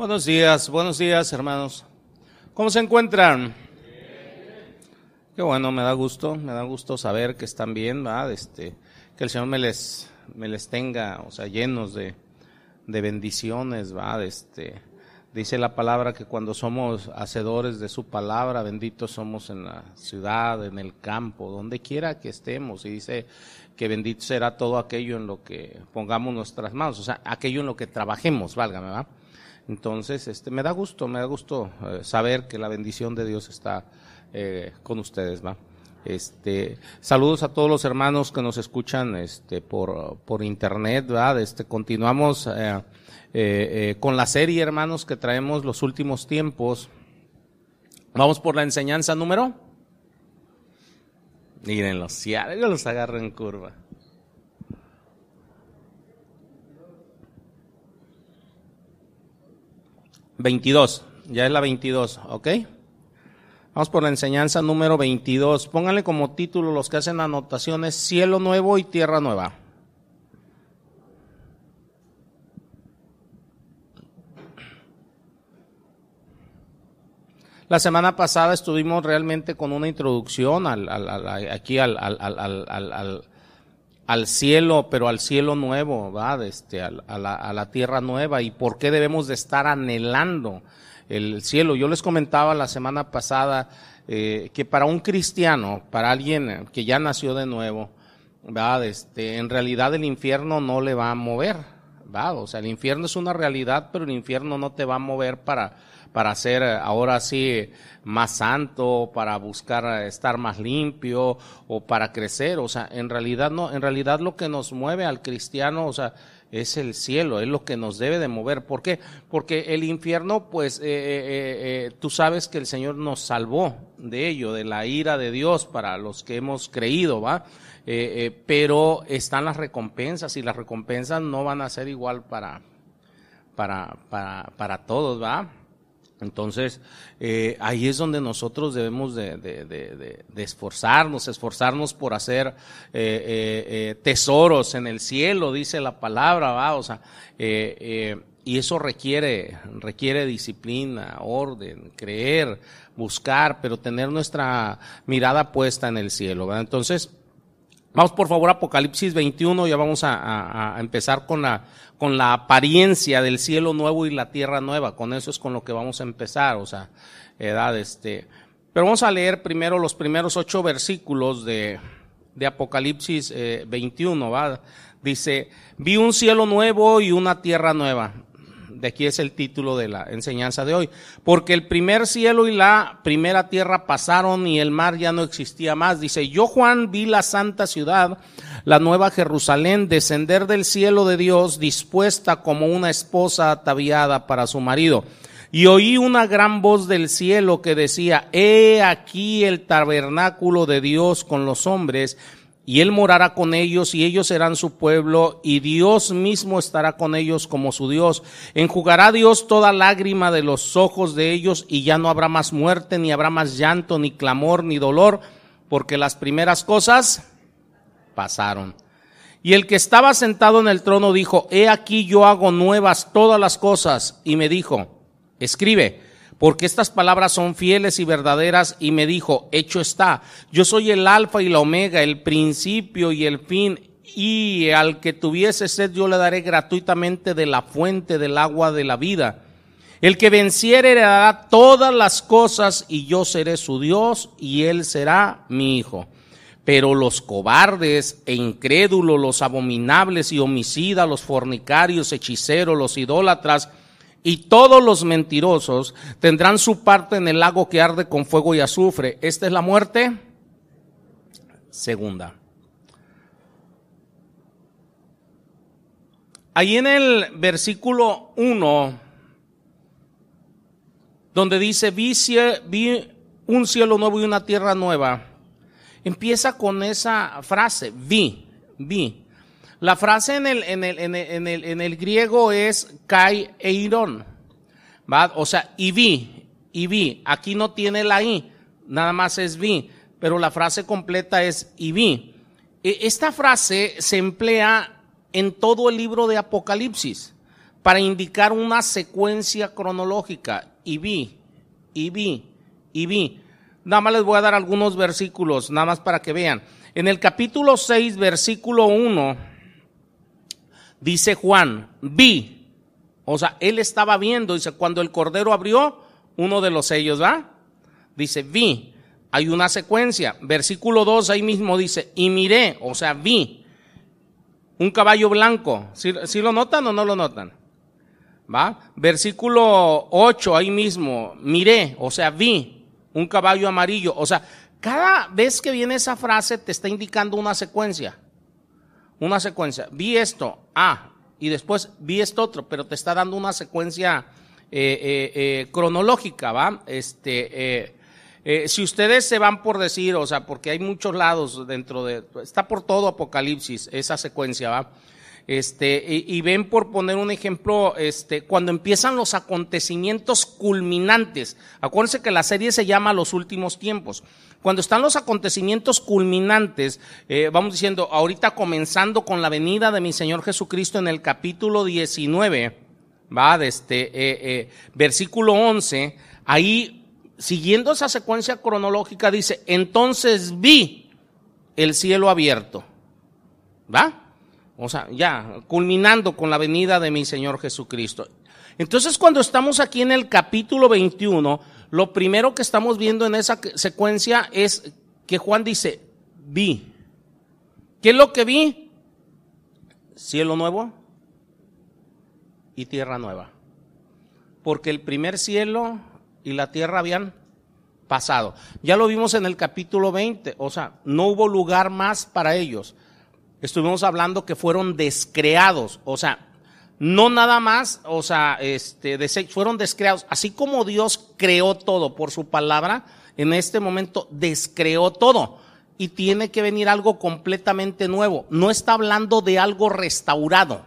Buenos días, buenos días hermanos. ¿Cómo se encuentran? Qué bueno, me da gusto, me da gusto saber que están bien, ¿verdad? Este, que el Señor me les, me les tenga, o sea, llenos de, de bendiciones, ¿verdad? Este, dice la palabra que cuando somos hacedores de su palabra, benditos somos en la ciudad, en el campo, donde quiera que estemos. Y dice que bendito será todo aquello en lo que pongamos nuestras manos, o sea, aquello en lo que trabajemos, válgame, ¿verdad? Entonces, este, me da gusto, me da gusto eh, saber que la bendición de Dios está eh, con ustedes, ¿va? Este, saludos a todos los hermanos que nos escuchan, este, por, por internet, ¿verdad? Este, continuamos eh, con la serie, hermanos, que traemos los últimos tiempos. Vamos por la enseñanza número. Mírenlos, si algo los agarro en curva. 22, ya es la 22, ¿ok? Vamos por la enseñanza número 22. Pónganle como título los que hacen anotaciones, cielo nuevo y tierra nueva. La semana pasada estuvimos realmente con una introducción al, aquí al, al, cielo, pero al cielo nuevo. Este, a, la, tierra nueva y por qué debemos de estar anhelando el cielo. Yo les comentaba la semana pasada eh, que para un cristiano, para alguien que ya nació de nuevo. Este, en realidad el infierno no le va a mover. O sea, el infierno es una realidad, pero el infierno no te va a mover para para ser eh, ahora sí más santo, para buscar eh, estar más limpio o para crecer. O sea, en realidad no, en realidad lo que nos mueve al cristiano, o sea, es el cielo, es lo que nos debe de mover. ¿Por qué? Porque el infierno, pues eh, tú sabes que el Señor nos salvó de ello, de la ira de Dios para los que hemos creído, ¿va? pero están las recompensas y las recompensas no van a ser igual para, para, para, para todos, ¿va? Entonces, eh, ahí es donde nosotros debemos de, de, de, de esforzarnos, esforzarnos por hacer eh, eh, eh tesoros en el cielo, dice la palabra, ¿va? O sea, eh, y eso requiere, requiere disciplina, orden, creer, buscar, pero tener nuestra mirada puesta en el cielo, ¿va? Entonces, Vamos por favor a Apocalipsis 21, ya vamos a, a, empezar con la, con la apariencia del cielo nuevo y la tierra nueva. Con eso es con lo que vamos a empezar, o sea, edad, este. Pero vamos a leer primero los primeros ocho versículos de, de Apocalipsis 21, eh, ¿va? Dice, vi un cielo nuevo y una tierra nueva de aquí es el título de la enseñanza de hoy. Porque el primer cielo y la primera tierra pasaron y el mar ya no existía más. Dice, yo Juan vi la santa ciudad, la nueva Jerusalén, descender del cielo de Dios, dispuesta como una esposa ataviada para su marido. Y oí una gran voz del cielo que decía, he aquí el tabernáculo de Dios con los hombres, y él morará con ellos y ellos serán su pueblo y Dios mismo estará con ellos como su Dios. Enjugará Dios toda lágrima de los ojos de ellos y ya no habrá más muerte, ni habrá más llanto, ni clamor, ni dolor, porque las primeras cosas pasaron. Y el que estaba sentado en el trono dijo, he aquí yo hago nuevas todas las cosas. Y me dijo, escribe porque estas palabras son fieles y verdaderas, y me dijo, hecho está, yo soy el alfa y la omega, el principio y el fin, y al que tuviese sed yo le daré gratuitamente de la fuente del agua de la vida. El que venciere heredará todas las cosas, y yo seré su Dios, y él será mi hijo. Pero los cobardes e incrédulos, los abominables y homicidas, los fornicarios, hechiceros, los idólatras, y todos los mentirosos tendrán su parte en el lago que arde con fuego y azufre. Esta es la muerte segunda. Ahí en el versículo 1, donde dice, vi, vi un cielo nuevo y una tierra nueva, empieza con esa frase, vi, vi. La frase en el, en el, en el, en el, griego es kai eiron. O sea, y vi, y vi. Aquí no tiene la i, nada más es vi, pero la frase completa es y vi. E, esta frase se emplea en todo el libro de Apocalipsis. para indicar una secuencia cronológica. Y vi, y vi, y vi. Nada más les voy a dar algunos versículos, nada más para que vean. En el capítulo 6, versículo 1, dice Juan, vi. O sea, él estaba viendo, dice, cuando el cordero abrió uno de los sellos, ¿va? Dice, vi. Hay una secuencia. Versículo 2 ahí mismo dice, y miré, o sea, vi un caballo blanco. ¿Sí, lo notan o no lo notan? ¿Va? Versículo 8 ahí mismo, miré, o sea, vi un caballo amarillo. O sea, cada vez que viene esa frase te está indicando una secuencia. Una secuencia. Vi esto, ah, y después vi esto otro, pero te está dando una secuencia eh, eh, eh, cronológica, ¿va? Este, si ustedes se van por decir, o sea, porque hay muchos lados dentro de, está por todo Apocalipsis, esa secuencia, ¿va? Este, y, ven por poner un ejemplo, este, cuando empiezan los acontecimientos culminantes. Acuérdense que la serie se llama Los últimos tiempos. Cuando están los acontecimientos culminantes, eh, vamos diciendo, ahorita comenzando con la venida de mi Señor Jesucristo en el capítulo 19, va, de este, eh, eh, versículo 11, ahí, siguiendo esa secuencia cronológica, dice, entonces vi el cielo abierto. ¿Va? O sea, ya, culminando con la venida de mi Señor Jesucristo. Entonces, cuando estamos aquí en el capítulo 21, lo primero que estamos viendo en esa secuencia es que Juan dice, vi. ¿Qué es lo que vi? Cielo nuevo y tierra nueva. Porque el primer cielo y la tierra habían pasado. Ya lo vimos en el capítulo 20, o sea, no hubo lugar más para ellos estuvimos hablando que fueron descreados, o sea, no nada más, o sea, este, fueron descreados, así como Dios creó todo por su palabra, en este momento descreó todo. Y tiene que venir algo completamente nuevo. No está hablando de algo restaurado,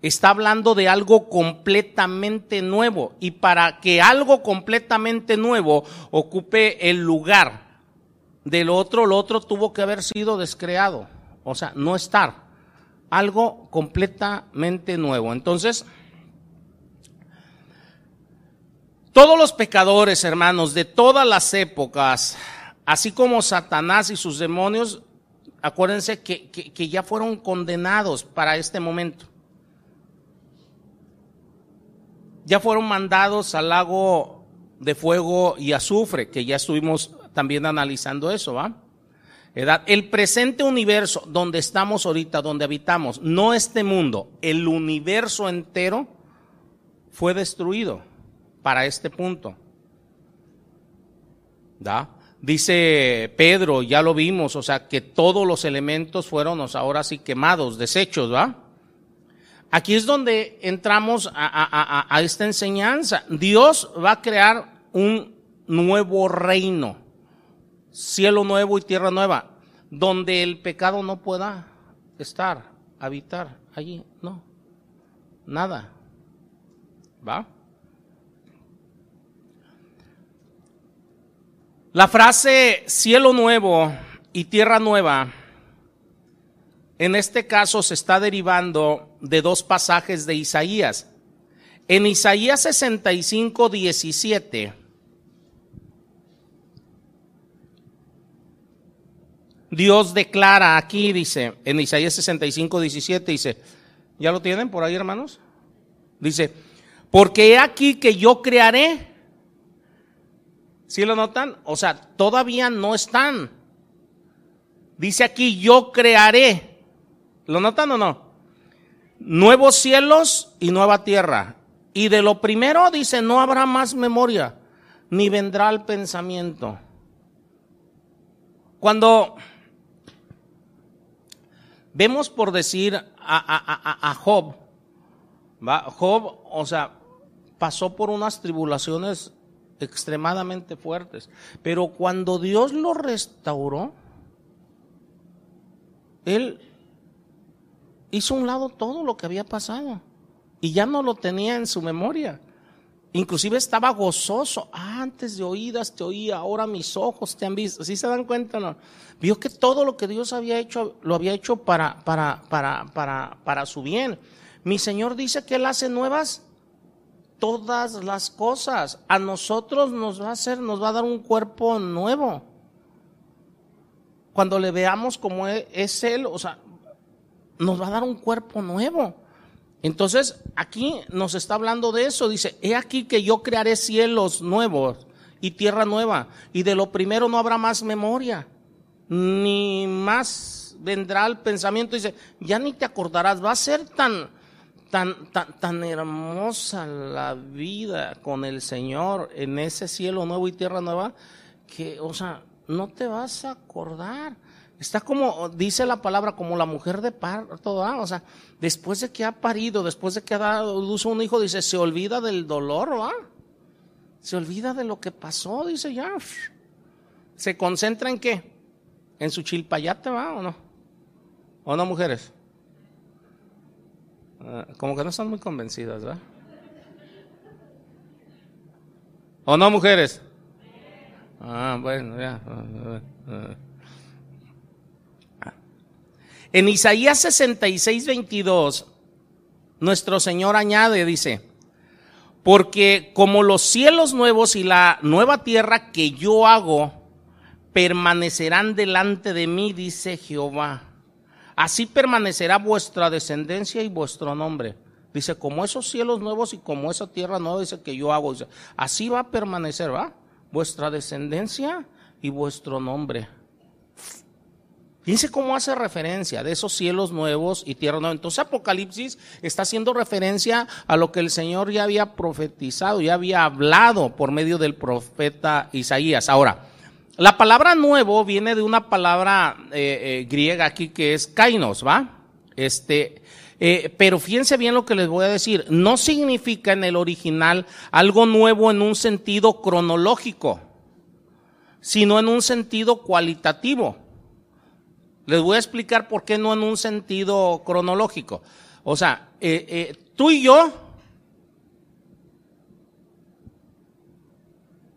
está hablando de algo completamente nuevo. Y para que algo completamente nuevo ocupe el lugar del otro, lo otro tuvo que haber sido descreado o sea, no estar. Algo completamente nuevo. Entonces, todos los pecadores, hermanos, de todas las épocas, así como Satanás y sus demonios, acuérdense que, que, ya fueron condenados para este momento. Ya fueron mandados al lago de fuego y azufre, que ya estuvimos también analizando eso, ¿va? El presente universo donde estamos ahorita, donde habitamos, no este mundo, el universo entero fue destruido para este punto. ¿Da? Dice Pedro, ya lo vimos, o sea, que todos los elementos fueron ahora sí quemados, desechos, ¿va? Aquí es donde entramos a, a esta enseñanza. Dios va a crear un nuevo reino cielo nuevo y tierra nueva, donde el pecado no pueda estar, habitar allí, no, nada. ¿Va? La frase cielo nuevo y tierra nueva, en este caso se está derivando de dos pasajes de Isaías. En Isaías 65, 17, Dios declara aquí, dice, en Isaías 65, 17, dice, ¿ya lo tienen por ahí, hermanos? Dice, porque he aquí que yo crearé. ¿Sí lo notan? O sea, todavía no están. Dice aquí, yo crearé. ¿Lo notan o no? Nuevos cielos y nueva tierra. Y de lo primero dice, no habrá más memoria, ni vendrá el pensamiento. Cuando Vemos por decir a, Job, ¿va? Job, o sea, pasó por unas tribulaciones extremadamente fuertes, pero cuando Dios lo restauró, él hizo un lado todo lo que había pasado y ya no lo tenía en su memoria. Inclusive estaba gozoso. Antes de oídas te oía, ahora mis ojos te han visto. ¿Sí se dan cuenta? No? Vio que todo lo que Dios había hecho, lo había hecho para, para, para, para, para su bien. Mi Señor dice que Él hace nuevas todas las cosas. A nosotros nos va a hacer, nos va a dar un cuerpo nuevo. Cuando le veamos como e, es Él, o sea, nos va a dar un cuerpo nuevo. Entonces, aquí nos está hablando de eso. Dice, he aquí que yo crearé cielos nuevos y tierra nueva. Y de lo primero no habrá más memoria, ni más vendrá el pensamiento. Dice, ya ni te acordarás, va a ser tan, tan, tan, tan hermosa la vida con el Señor en ese cielo nuevo y tierra nueva, que, o sea, no te vas a acordar. Está como, dice la palabra, como la mujer de parto, o sea, después de que ha parido, después de que ha dado luz a un hijo, dice, se olvida del dolor, ¿va? Se olvida de lo que pasó, dice ya. ¿Se concentra en qué? ¿En su chilpayate, va o no? ¿O no, mujeres? Ah, como que no están muy convencidas, ¿verdad? ¿O no, mujeres? Ah, bueno, ya. En Isaías 66, 22, nuestro Señor añade, dice, porque como los cielos nuevos y la nueva tierra que yo hago permanecerán delante de mí, dice Jehová. Así permanecerá vuestra descendencia y vuestro nombre. Dice, como esos cielos nuevos y como esa tierra nueva, dice que yo hago. así va a permanecer, ¿va? Vuestra descendencia y vuestro nombre. Fíjense cómo hace referencia de esos cielos nuevos y tierra nueva. Entonces Apocalipsis está haciendo referencia a lo que el Señor ya había profetizado, ya había hablado por medio del profeta Isaías. Ahora, la palabra nuevo viene de una palabra eh, eh, griega aquí que es kainos, ¿va? Este, eh, pero fíjense bien lo que les voy a decir. No significa en el original algo nuevo en un sentido cronológico, sino en un sentido cualitativo. Les voy a explicar por qué no en un sentido cronológico. O sea, eh, eh, tú y yo,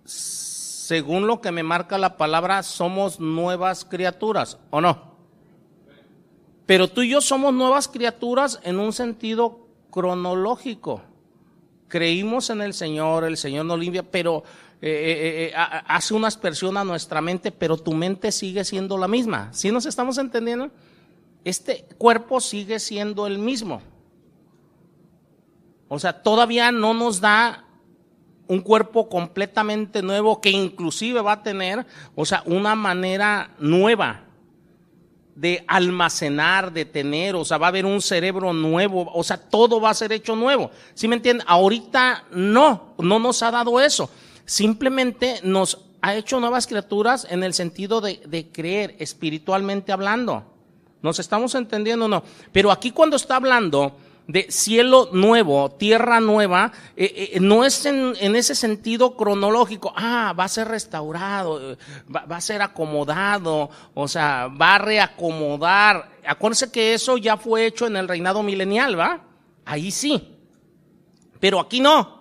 según lo que me marca la palabra, somos nuevas criaturas, ¿o no? Pero tú y yo somos nuevas criaturas en un sentido cronológico. Creímos en el Señor, el Señor nos limpia, pero eh, eh, eh, hace una aspersión a nuestra mente, pero tu mente sigue siendo la misma. ¿Sí nos estamos entendiendo? Este cuerpo sigue siendo el mismo. O sea, todavía no nos da un cuerpo completamente nuevo que inclusive va a tener, o sea, una manera nueva de almacenar, de tener, o sea, va a haber un cerebro nuevo, o sea, todo va a ser hecho nuevo. ¿Sí me entienden? Ahorita no, no nos ha dado eso simplemente nos ha hecho nuevas criaturas en el sentido de, creer, espiritualmente hablando. ¿Nos estamos entendiendo o no? Pero aquí cuando está hablando de cielo nuevo, tierra nueva, eh, eh, no es en, ese sentido cronológico, ah, va a ser restaurado, eh, va, va, a ser acomodado, o sea, va a reacomodar. Acuérdense que eso ya fue hecho en el reinado milenial, ¿va? Ahí sí. Pero aquí no.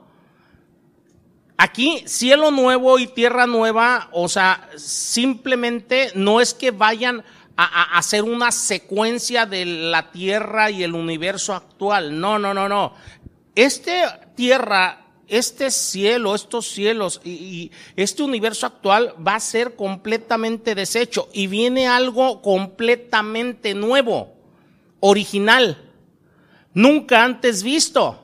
Aquí, cielo nuevo y tierra nueva, o sea, simplemente no es que vayan a, hacer una secuencia de la tierra y el universo actual. No, no, no, no. Este tierra, este cielo, estos cielos y, y este universo actual va a ser completamente deshecho y viene algo completamente nuevo, original, nunca antes visto.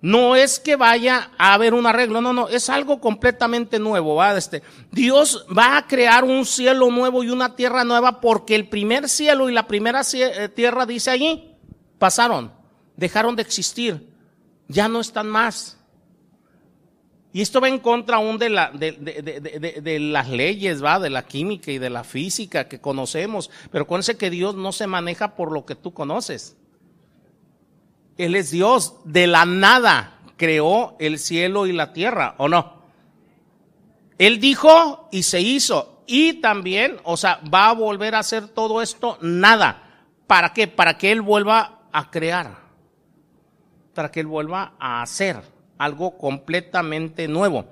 No es que vaya a haber un arreglo, no, no, es algo completamente nuevo, ¿va? Este, Dios va a crear un cielo nuevo y una tierra nueva porque el primer cielo y la primera eh, tierra, dice allí, pasaron, dejaron de existir, ya no están más. Y esto va en contra aún de, la, de, de, de, las leyes, va, de la química y de la física que conocemos. Pero acuérdense que Dios no se maneja por lo que tú conoces. Él es Dios. De la nada creó el cielo y la tierra, ¿o no? Él dijo y se hizo. Y también, o sea, va a volver a hacer todo esto nada. ¿Para qué? Para que Él vuelva a crear. Para que Él vuelva a hacer algo completamente nuevo.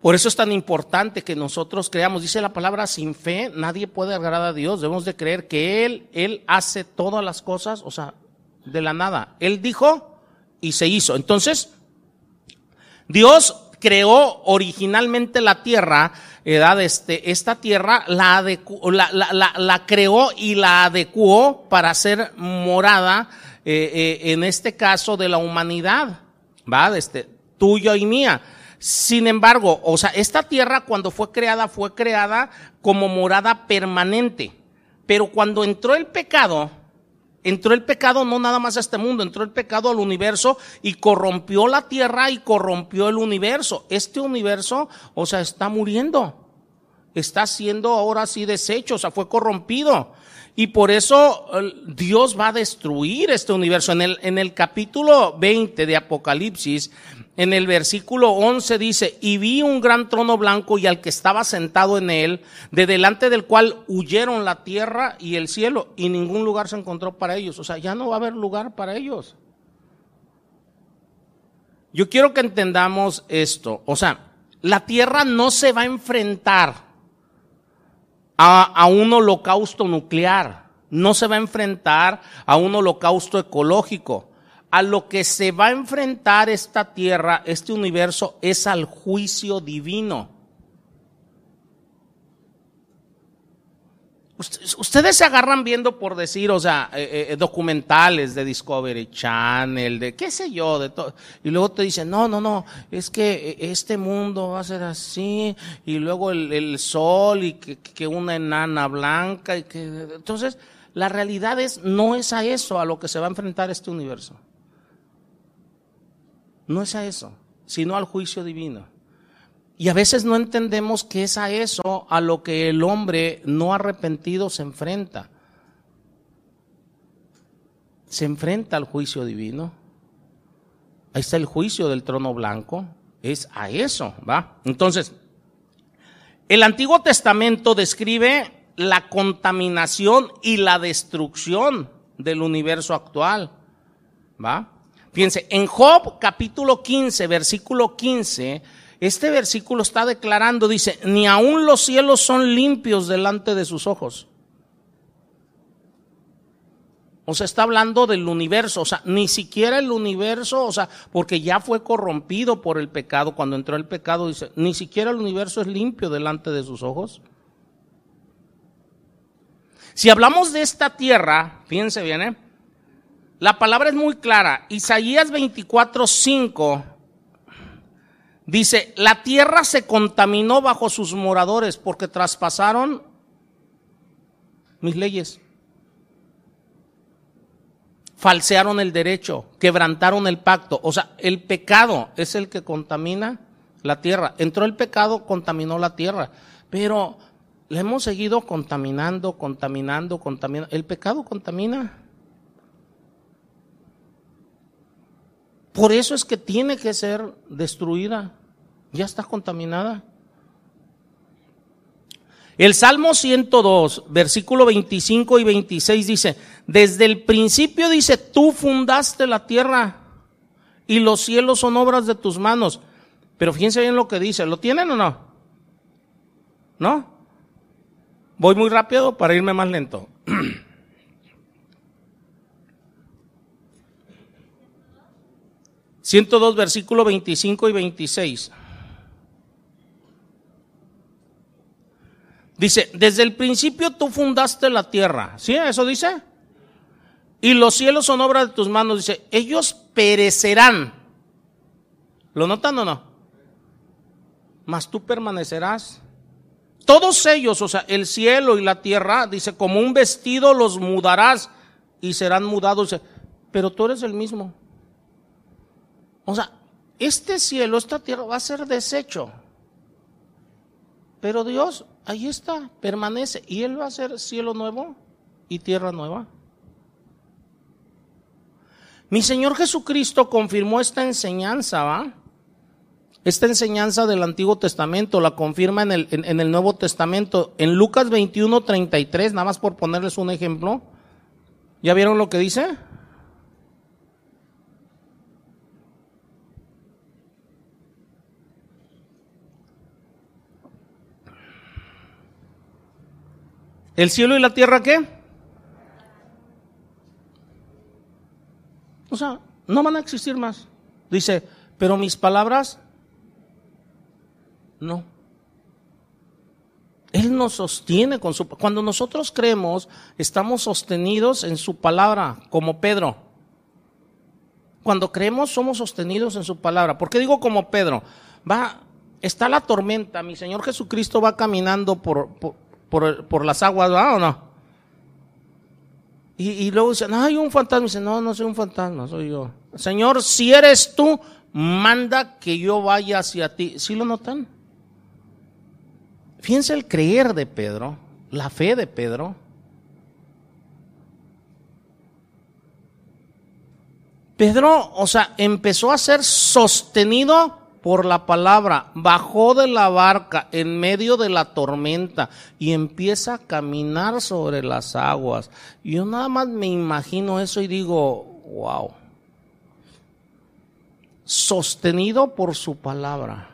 Por eso es tan importante que nosotros creamos, dice la palabra, sin fe nadie puede agradar a Dios. Debemos de creer que Él, Él hace todas las cosas, o sea, de la nada. Él dijo y se hizo. Entonces, Dios creó originalmente la tierra, edad, este, esta tierra la, la, la, la, creó y la adecuó para ser morada, eh, eh, en este caso de la humanidad, va, este, tuyo y mía. Sin embargo, o sea, esta tierra cuando fue creada fue creada como morada permanente. Pero cuando entró el pecado, entró el pecado no nada más a este mundo, entró el pecado al universo y corrompió la tierra y corrompió el universo. Este universo, o sea, está muriendo. Está siendo ahora sí deshecho, o sea, fue corrompido. Y por eso Dios va a destruir este universo. En el, en el capítulo 20 de Apocalipsis, en el versículo 11 dice, y vi un gran trono blanco y al que estaba sentado en él, de delante del cual huyeron la tierra y el cielo, y ningún lugar se encontró para ellos. O sea, ya no va a haber lugar para ellos. Yo quiero que entendamos esto. O sea, la tierra no se va a enfrentar a, a un holocausto nuclear, no se va a enfrentar a un holocausto ecológico a lo que se va a enfrentar esta tierra, este universo, es al juicio divino. Ustedes se agarran viendo por decir, o sea, eh, eh, documentales de Discovery Channel, de qué sé yo, de todo. Y luego te dicen, no, no, no, es que eh, este mundo va a ser así, y luego el, sol, y que, que, una enana blanca, y que. Entonces, la realidad es, no es a eso a lo que se va a enfrentar este universo. No es a eso, sino al juicio divino. Y a veces no entendemos que es a eso a lo que el hombre no arrepentido se enfrenta. Se enfrenta al juicio divino. Ahí está el juicio del trono blanco. Es a eso, ¿va? Entonces, el Antiguo Testamento describe la contaminación y la destrucción del universo actual, ¿va? Fíjense, en Job capítulo 15, versículo 15, este versículo está declarando, dice, ni aun los cielos son limpios delante de sus ojos. O sea, está hablando del universo, o sea, ni siquiera el universo, o sea, porque ya fue corrompido por el pecado, cuando entró el pecado, dice, ni siquiera el universo es limpio delante de sus ojos. Si hablamos de esta tierra, fíjense bien, ¿eh? La palabra es muy clara. Isaías 24, 5 dice, la tierra se contaminó bajo sus moradores porque traspasaron mis leyes. Falsearon el derecho, quebrantaron el pacto. O sea, el pecado es el que contamina la tierra. Entró el pecado, contaminó la tierra. Pero le hemos seguido contaminando, contaminando, contaminando. El pecado contamina. Por eso es que tiene que ser destruida. Ya está contaminada. El Salmo 102, versículo 25 y 26 dice, desde el principio dice, tú fundaste la tierra y los cielos son obras de tus manos. Pero fíjense bien lo que dice, ¿lo tienen o no? ¿No? Voy muy rápido para irme más lento. 102, versículo 25 y 26. Dice, desde el principio tú fundaste la tierra. ¿Sí? ¿Eso dice? Y los cielos son obra de tus manos. Dice, ellos perecerán. ¿Lo notan o no? Mas tú permanecerás. Todos ellos, o sea, el cielo y la tierra, dice, como un vestido los mudarás y serán mudados. Dice, pero tú eres el mismo. O sea, este cielo, esta tierra va a ser deshecho. Pero Dios, ahí está, permanece. Y Él va a ser cielo nuevo y tierra nueva. Mi Señor Jesucristo confirmó esta enseñanza, ¿va? Esta enseñanza del Antiguo Testamento la confirma en el, en el Nuevo Testamento. En Lucas 21, 33, nada más por ponerles un ejemplo. ¿Ya vieron lo que dice? ¿El cielo y la tierra qué? O sea, no van a existir más. Dice, pero mis palabras, no. Él nos sostiene con su... Cuando nosotros creemos, estamos sostenidos en su palabra, como Pedro. Cuando creemos, somos sostenidos en su palabra. ¿Por qué digo como Pedro? Va, está la tormenta, mi Señor Jesucristo va caminando por, por, las aguas, ¿va o no? Y, y luego dicen, hay un fantasma. Y dice, no, no soy un fantasma, soy yo. Señor, si eres tú, manda que yo vaya hacia ti. ¿Sí lo notan? Fíjense el creer de Pedro, la fe de Pedro. Pedro, o sea, empezó a ser sostenido por la palabra, bajó de la barca en medio de la tormenta y empieza a caminar sobre las aguas. Yo nada más me imagino eso y digo, wow, sostenido por su palabra.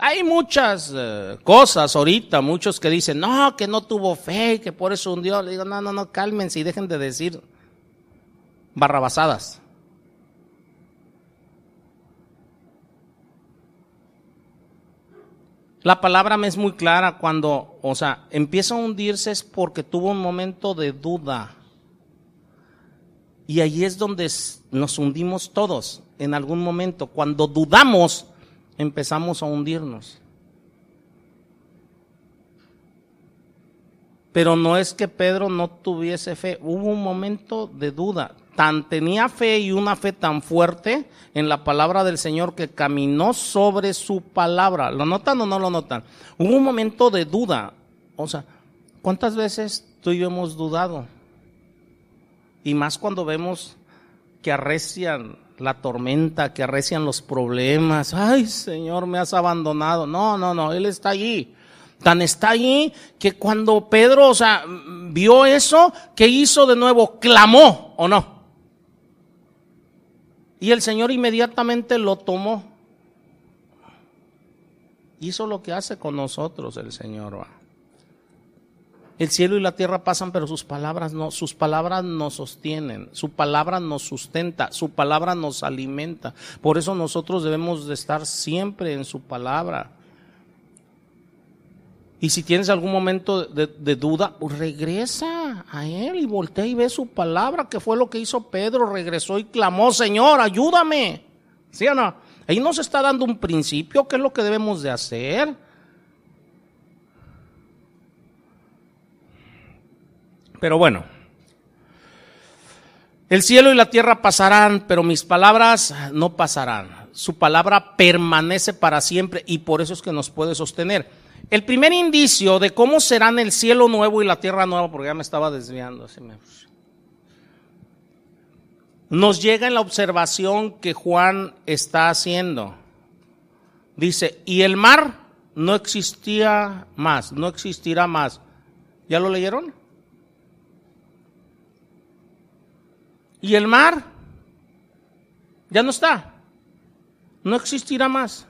Hay muchas eh, cosas ahorita, muchos que dicen, no, que no tuvo fe, que por eso hundió. Le digo, no, no, no, cálmense y dejen de decir barrabasadas. La palabra me es muy clara cuando, o sea, empieza a hundirse es porque tuvo un momento de duda. Y ahí es donde nos hundimos todos, en algún momento. Cuando dudamos, empezamos a hundirnos. Pero no es que Pedro no tuviese fe, hubo un momento de duda. Tan tenía fe y una fe tan fuerte en la palabra del Señor que caminó sobre su palabra. ¿Lo notan o no lo notan? Hubo un momento de duda. O sea, ¿cuántas veces tú y yo hemos dudado? Y más cuando vemos que arrecian la tormenta, que arrecian los problemas. Ay, Señor, me has abandonado. No, no, no, Él está allí. Tan está allí que cuando Pedro, o sea, vio eso, ¿qué hizo de nuevo? Clamó, ¿o no? Y el Señor inmediatamente lo tomó. Hizo lo que hace con nosotros el Señor. El cielo y la tierra pasan, pero sus palabras no, sus palabras nos sostienen, su palabra nos sustenta, su palabra nos alimenta. Por eso nosotros debemos de estar siempre en su palabra. Y si tienes algún momento de, duda, pues regresa a Él y voltea y ve su palabra, que fue lo que hizo Pedro. Regresó y clamó, Señor, ayúdame. ¿Sí o no? Ahí nos está dando un principio, ¿qué es lo que debemos de hacer? Pero bueno, el cielo y la tierra pasarán, pero mis palabras no pasarán. Su palabra permanece para siempre y por eso es que nos puede sostener. El primer indicio de cómo serán el cielo nuevo y la tierra nueva, porque ya me estaba desviando, así me... nos llega en la observación que Juan está haciendo. Dice, y el mar no existía más, no existirá más. ¿Ya lo leyeron? Y el mar ya no está, no existirá más.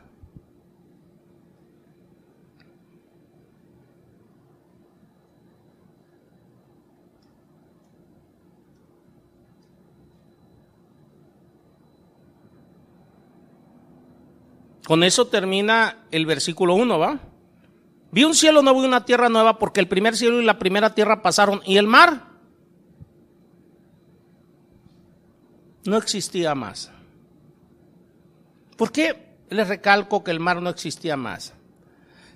Con eso termina el versículo 1, ¿va? Vi un cielo nuevo y una tierra nueva porque el primer cielo y la primera tierra pasaron y el mar no existía más. ¿Por qué les recalco que el mar no existía más?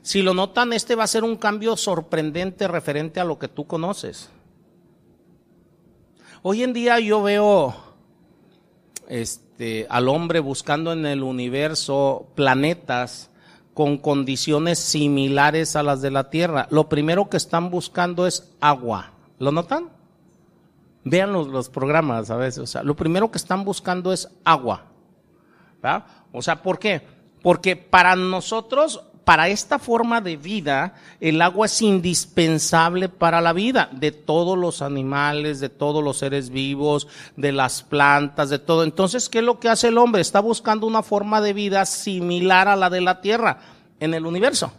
Si lo notan, este va a ser un cambio sorprendente referente a lo que tú conoces. Hoy en día yo veo este, al hombre buscando en el universo planetas con condiciones similares a las de la Tierra. Lo primero que están buscando es agua. ¿Lo notan? Vean los, programas a veces. O sea, lo primero que están buscando es agua. O sea, ¿por qué? Porque para nosotros para esta forma de vida, el agua es indispensable para la vida de todos los animales, de todos los seres vivos, de las plantas, de todo. Entonces, ¿qué es lo que hace el hombre? Está buscando una forma de vida similar a la de la Tierra en el universo.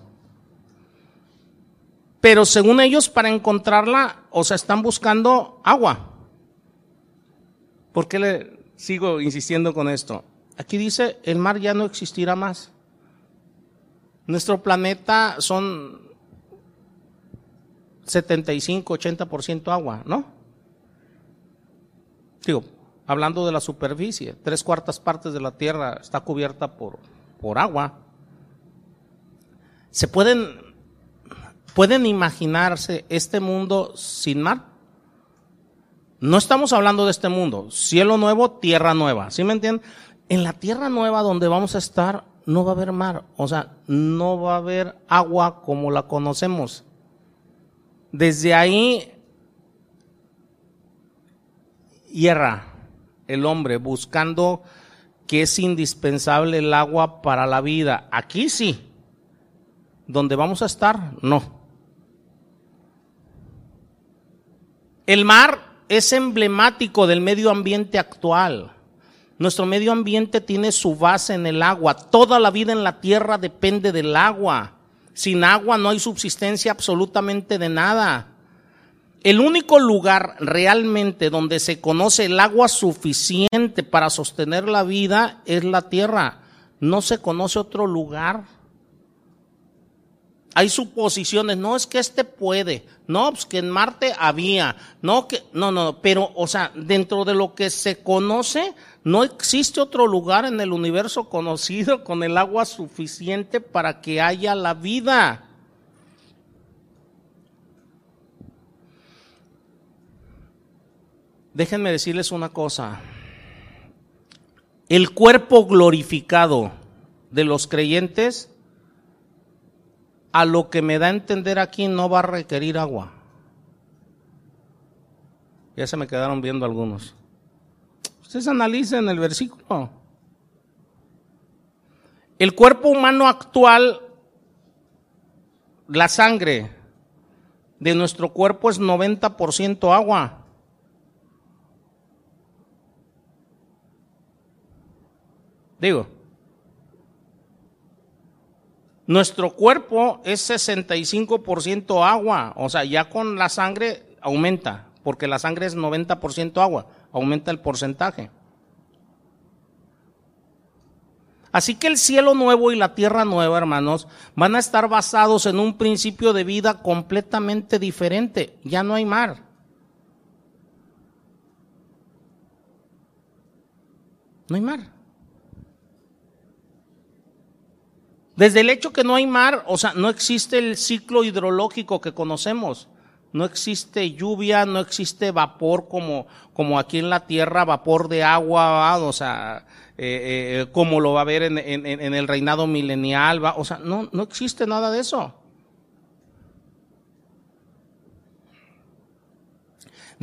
Pero según ellos, para encontrarla, o sea, están buscando agua. ¿Por qué le sigo insistiendo con esto? Aquí dice, el mar ya no existirá más. Nuestro planeta son 75, 80% agua, ¿no? Digo, hablando de la superficie, tres cuartas partes de la Tierra está cubierta por, por agua. ¿Se pueden, pueden imaginarse este mundo sin mar? No estamos hablando de este mundo, cielo nuevo, tierra nueva, ¿sí me entienden? En la tierra nueva donde vamos a estar no va a haber mar, o sea, no va a haber agua como la conocemos. Desde ahí hierra el hombre buscando que es indispensable el agua para la vida. Aquí sí, donde vamos a estar, no. El mar es emblemático del medio ambiente actual. Nuestro medio ambiente tiene su base en el agua. Toda la vida en la tierra depende del agua. Sin agua no hay subsistencia absolutamente de nada. El único lugar realmente donde se conoce el agua suficiente para sostener la vida es la tierra. No se conoce otro lugar hay suposiciones, no es que este puede, no, pues que en Marte había, no que, no, no, pero, o sea, dentro de lo que se conoce, no existe otro lugar en el universo conocido con el agua suficiente para que haya la vida. Déjenme decirles una cosa. El cuerpo glorificado de los creyentes a lo que me da a entender aquí no va a requerir agua. Ya se me quedaron viendo algunos. Ustedes analicen el versículo. El cuerpo humano actual, la sangre de nuestro cuerpo es 90% agua. Digo, nuestro cuerpo es 65% agua, o sea, ya con la sangre aumenta, porque la sangre es 90% agua, aumenta el porcentaje. Así que el cielo nuevo y la tierra nueva, hermanos, van a estar basados en un principio de vida completamente diferente. Ya no hay mar. No hay mar. Desde el hecho que no hay mar, o sea, no existe el ciclo hidrológico que conocemos. No existe lluvia, no existe vapor como, como aquí en la tierra, vapor de agua, o sea, eh, eh, como lo va a haber en, en el reinado milenial, ¿va? o sea, no, no existe nada de eso.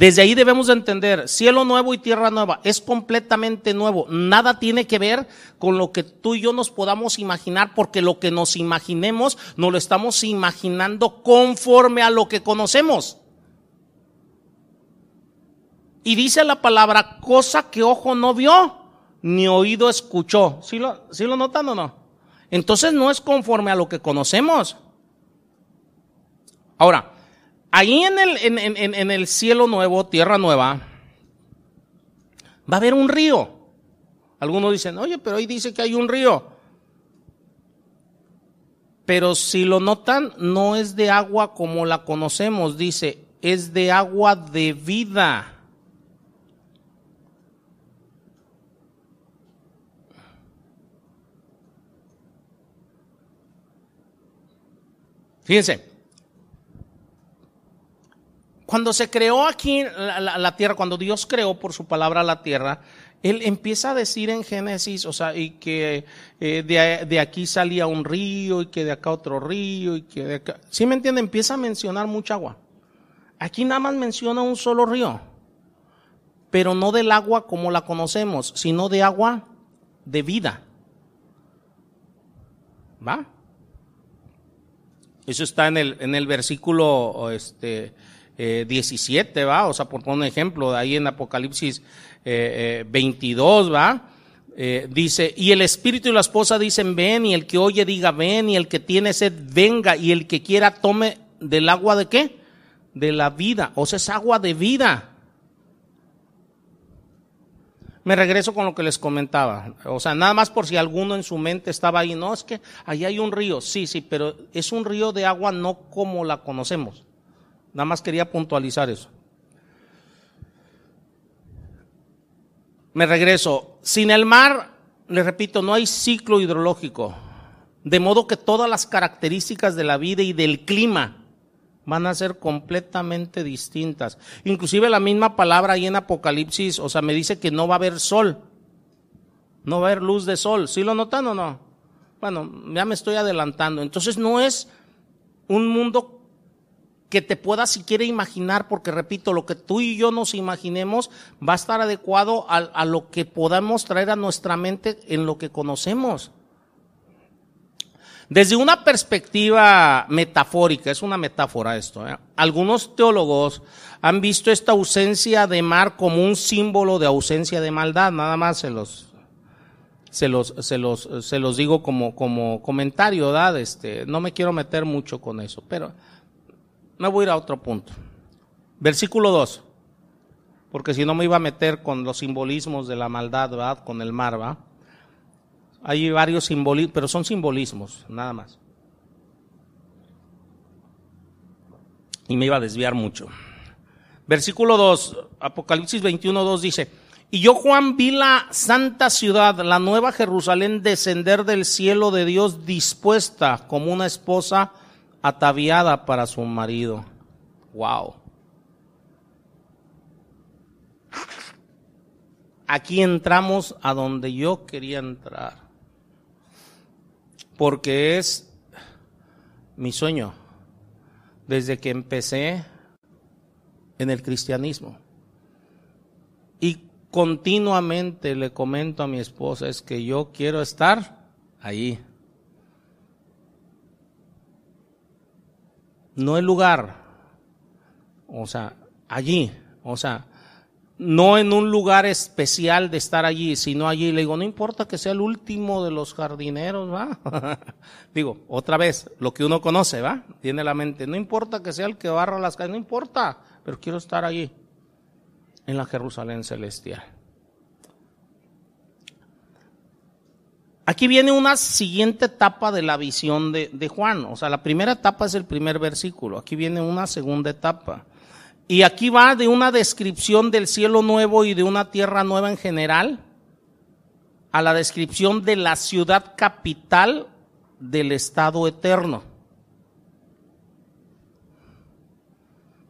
Desde ahí debemos entender, cielo nuevo y tierra nueva, es completamente nuevo. Nada tiene que ver con lo que tú y yo nos podamos imaginar, porque lo que nos imaginemos, nos lo estamos imaginando conforme a lo que conocemos. Y dice la palabra, cosa que ojo no vio, ni oído escuchó. ¿Sí lo, ¿sí lo notan o no? Entonces no es conforme a lo que conocemos. Ahora, Ahí en el, en, el cielo nuevo, tierra nueva, va a haber un río. Algunos dicen, oye, pero ahí dice que hay un río. Pero si lo notan, no es de agua como la conocemos, dice, es de agua de vida. Fíjense, cuando se creó aquí la, tierra, cuando Dios creó por su palabra la tierra, Él empieza a decir en Génesis, o sea, y que eh, de, aquí salía un río y que de acá otro río y que de acá. ¿Sí me entiende? Empieza a mencionar mucha agua. Aquí nada más menciona un solo río, pero no del agua como la conocemos, sino de agua de vida. ¿Va? Eso está en el, en el versículo este, 17, ¿va? O sea, por poner un ejemplo, ahí en Apocalipsis 22, ¿va? Eh, dice, y el espíritu y la esposa dicen, ven, y el que oye diga, ven, y el que tiene sed, venga, y el que quiera tome del agua de qué? De la vida, o sea, es agua de vida. Me regreso con lo que les comentaba, o sea, nada más por si alguno en su mente estaba ahí, no, es que ahí hay un río, sí, sí, pero es un río de agua no como la conocemos. Nada más quería puntualizar eso. Me regreso. Sin el mar, le repito, no hay ciclo hidrológico. De modo que todas las características de la vida y del clima van a ser completamente distintas. Inclusive la misma palabra ahí en Apocalipsis, o sea, me dice que no va a haber sol. No va a haber luz de sol. ¿Sí lo notan o no? Bueno, ya me estoy adelantando. Entonces no es un mundo que te puedas siquiera imaginar, porque repito, lo que tú y yo nos imaginemos va a estar adecuado a, lo que podamos traer a nuestra mente en lo que conocemos. Desde una perspectiva metafórica, es una metáfora esto, ¿eh? algunos teólogos han visto esta ausencia de mar como un símbolo de ausencia de maldad, nada más se los, se los, se los, se los digo como, como comentario, ¿verdad? Este, no me quiero meter mucho con eso, pero me voy a ir a otro punto. Versículo 2. Porque si no me iba a meter con los simbolismos de la maldad, ¿verdad? Con el mar, ¿va? Hay varios simbolismos, pero son simbolismos, nada más. Y me iba a desviar mucho. Versículo 2, Apocalipsis 21, 2 dice, y yo Juan vi la santa ciudad, la nueva Jerusalén, descender del cielo de Dios dispuesta como una esposa ataviada para su marido. Wow. Aquí entramos a donde yo quería entrar. Porque es mi sueño desde que empecé en el cristianismo. Y continuamente le comento a mi esposa es que yo quiero estar ahí. No el lugar, o sea, allí, o sea, no en un lugar especial de estar allí, sino allí. Le digo, no importa que sea el último de los jardineros, ¿va? digo, otra vez, lo que uno conoce, ¿va? Tiene la mente, no importa que sea el que barra las calles, no importa, pero quiero estar allí, en la Jerusalén celestial. Aquí viene una siguiente etapa de la visión de, Juan. O sea, la primera etapa es el primer versículo. Aquí viene una segunda etapa. Y aquí va de una descripción del cielo nuevo y de una tierra nueva en general a la descripción de la ciudad capital del estado eterno.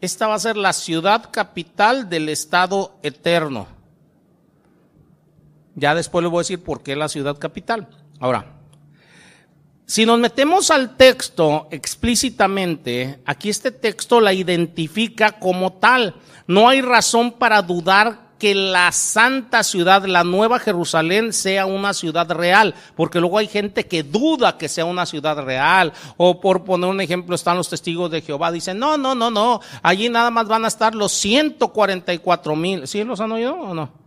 Esta va a ser la ciudad capital del estado eterno. Ya después les voy a decir por qué la ciudad capital. Ahora, si nos metemos al texto explícitamente, aquí este texto la identifica como tal. No hay razón para dudar que la santa ciudad, la nueva Jerusalén, sea una ciudad real, porque luego hay gente que duda que sea una ciudad real, o por poner un ejemplo, están los testigos de Jehová, dicen, no, no, no, no, allí nada más van a estar los 144 mil, ¿sí los han oído o no?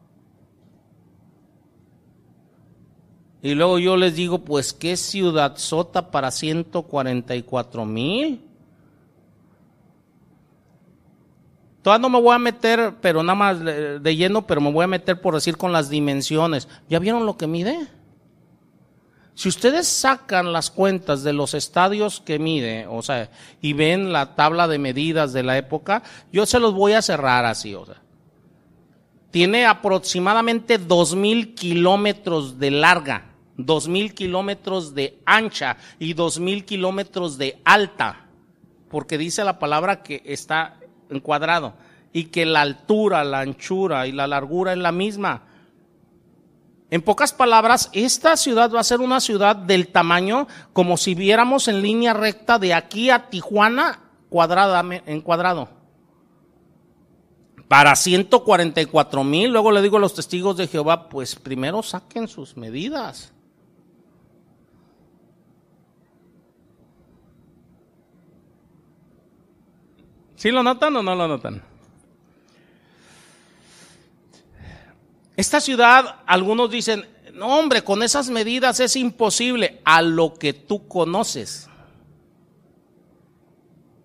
Y luego yo les digo, pues qué ciudad sota para 144 mil. Todavía no me voy a meter, pero nada más de lleno, pero me voy a meter por decir con las dimensiones. ¿Ya vieron lo que mide? Si ustedes sacan las cuentas de los estadios que mide, o sea, y ven la tabla de medidas de la época, yo se los voy a cerrar así, o sea. Tiene aproximadamente dos mil kilómetros de larga dos mil kilómetros de ancha y dos mil kilómetros de alta, porque dice la palabra que está encuadrado y que la altura, la anchura y la largura es la misma. En pocas palabras, esta ciudad va a ser una ciudad del tamaño como si viéramos en línea recta de aquí a Tijuana cuadrada, en cuadrado. Para 144 mil, luego le digo a los testigos de Jehová, pues primero saquen sus medidas. ¿Sí lo notan o no lo notan? Esta ciudad, algunos dicen, no hombre, con esas medidas es imposible a lo que tú conoces.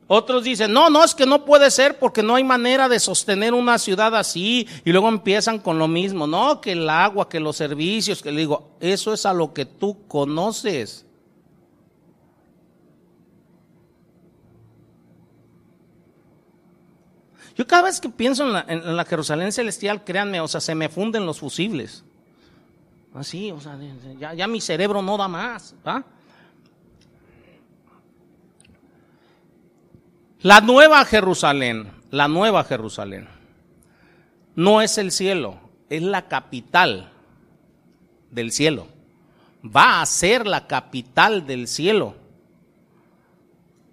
Otros dicen, no, no, es que no puede ser porque no hay manera de sostener una ciudad así. Y luego empiezan con lo mismo, no, que el agua, que los servicios, que le digo, eso es a lo que tú conoces. Yo cada vez que pienso en la, Jerusalén celestial, créanme, o sea, se me funden los fusibles. Así, o sea, ya, ya mi cerebro no da más. ¿va? La nueva Jerusalén, la nueva Jerusalén, no es el cielo, es la capital del cielo. Va a ser la capital del cielo.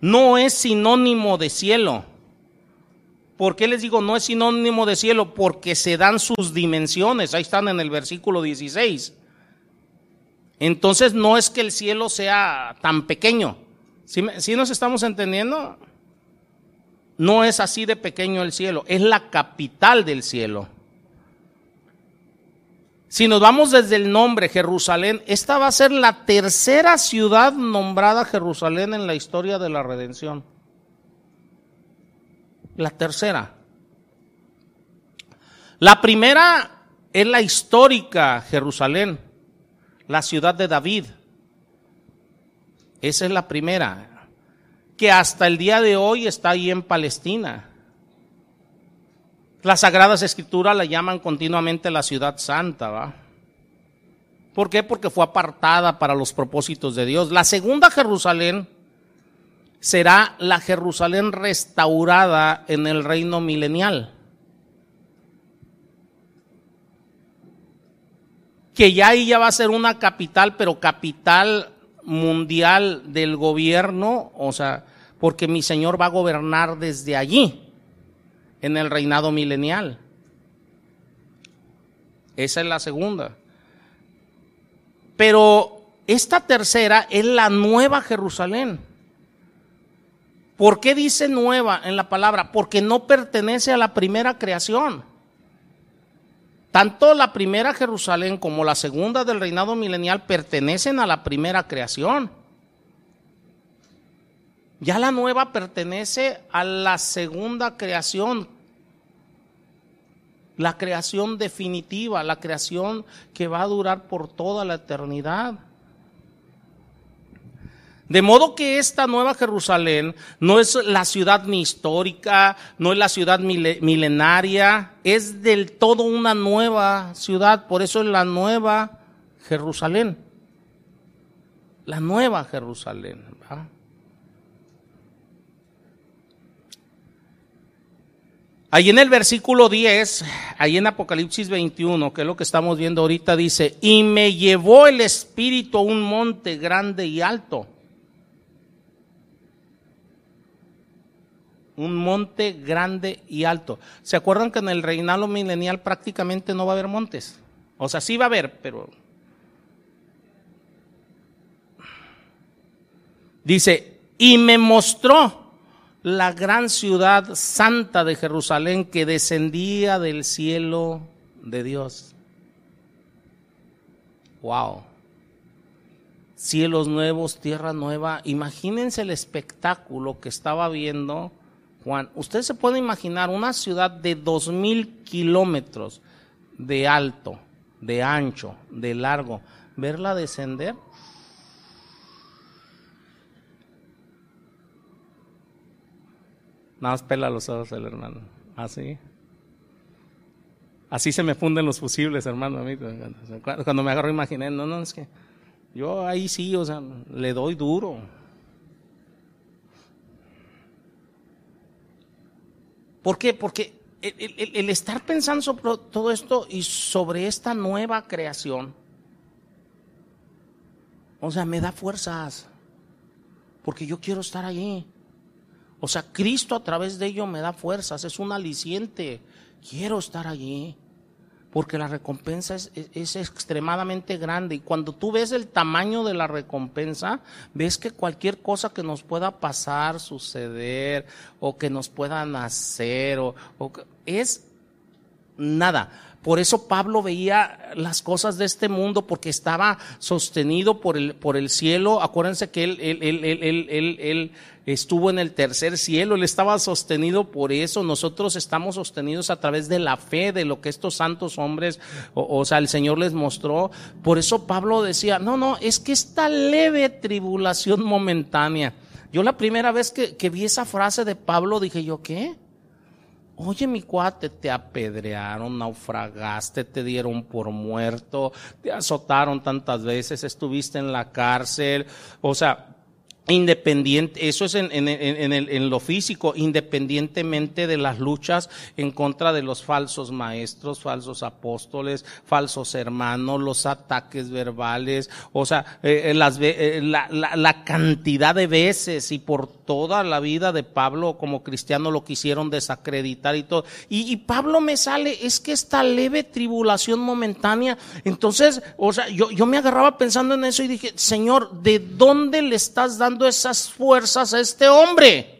No es sinónimo de cielo. ¿Por qué les digo no es sinónimo de cielo? Porque se dan sus dimensiones. Ahí están en el versículo 16. Entonces no es que el cielo sea tan pequeño. ¿Sí, ¿Sí nos estamos entendiendo? No es así de pequeño el cielo, es la capital del cielo. Si nos vamos desde el nombre Jerusalén, esta va a ser la tercera ciudad nombrada Jerusalén en la historia de la redención. La tercera. La primera es la histórica Jerusalén, la ciudad de David. Esa es la primera que hasta el día de hoy está ahí en Palestina. Las Sagradas Escrituras la llaman continuamente la ciudad santa, ¿va? ¿Por qué? Porque fue apartada para los propósitos de Dios. La segunda Jerusalén será la Jerusalén restaurada en el reino milenial. Que ya ahí ya va a ser una capital, pero capital mundial del gobierno, o sea, porque mi Señor va a gobernar desde allí, en el reinado milenial. Esa es la segunda. Pero esta tercera es la nueva Jerusalén. ¿Por qué dice nueva en la palabra? Porque no pertenece a la primera creación. Tanto la primera Jerusalén como la segunda del reinado milenial pertenecen a la primera creación. Ya la nueva pertenece a la segunda creación, la creación definitiva, la creación que va a durar por toda la eternidad. De modo que esta nueva Jerusalén no es la ciudad ni histórica, no es la ciudad milenaria, es del todo una nueva ciudad, por eso es la nueva Jerusalén. La nueva Jerusalén. Ahí en el versículo 10, ahí en Apocalipsis 21, que es lo que estamos viendo ahorita, dice, y me llevó el Espíritu a un monte grande y alto un monte grande y alto. ¿Se acuerdan que en el reinado milenial prácticamente no va a haber montes? O sea, sí va a haber, pero... Dice, y me mostró la gran ciudad santa de Jerusalén que descendía del cielo de Dios. Wow. Cielos nuevos, tierra nueva. Imagínense el espectáculo que estaba viendo Juan, usted se puede imaginar una ciudad de dos mil kilómetros de alto, de ancho, de largo, verla descender. Nada más pela los ojos el hermano. Así. Así se me funden los fusibles, hermano. Cuando me agarro imaginé, no, no, es que yo ahí sí, o sea, le doy duro. ¿Por qué? Porque el, estar pensando sobre todo esto y sobre esta nueva creación, o sea, me da fuerzas, porque yo quiero estar allí. O sea, Cristo a través de ello me da fuerzas, es un aliciente. Quiero estar allí. Porque la recompensa es, extremadamente grande. Y cuando tú ves el tamaño de la recompensa, ves que cualquier cosa que nos pueda pasar, suceder, o que nos pueda nacer, o, o es nada. Por eso Pablo veía las cosas de este mundo porque estaba sostenido por el, por el cielo. Acuérdense que él, él, él, él, estuvo en el tercer cielo, él estaba sostenido por eso. Nosotros estamos sostenidos a través de la fe, de lo que estos santos hombres, o, o sea, el Señor les mostró. Por eso Pablo decía, no, no, es que esta leve tribulación momentánea. Yo la primera vez que, que vi esa frase de Pablo dije yo, ¿qué? Oye, mi cuate, te apedrearon, naufragaste, te dieron por muerto, te azotaron tantas veces, estuviste en la cárcel. O sea, independiente, eso es en, en, en, en, lo físico, independientemente de las luchas en contra de los falsos maestros, falsos apóstoles, falsos hermanos, los ataques verbales, o sea, eh, las, eh, la, cantidad de veces y por toda la vida de Pablo como cristiano lo quisieron desacreditar y todo. Y, Pablo me sale, es que esta leve tribulación momentánea, entonces, o sea, yo me agarraba pensando en eso y dije, Señor, ¿de dónde le estás dando esas fuerzas a este hombre.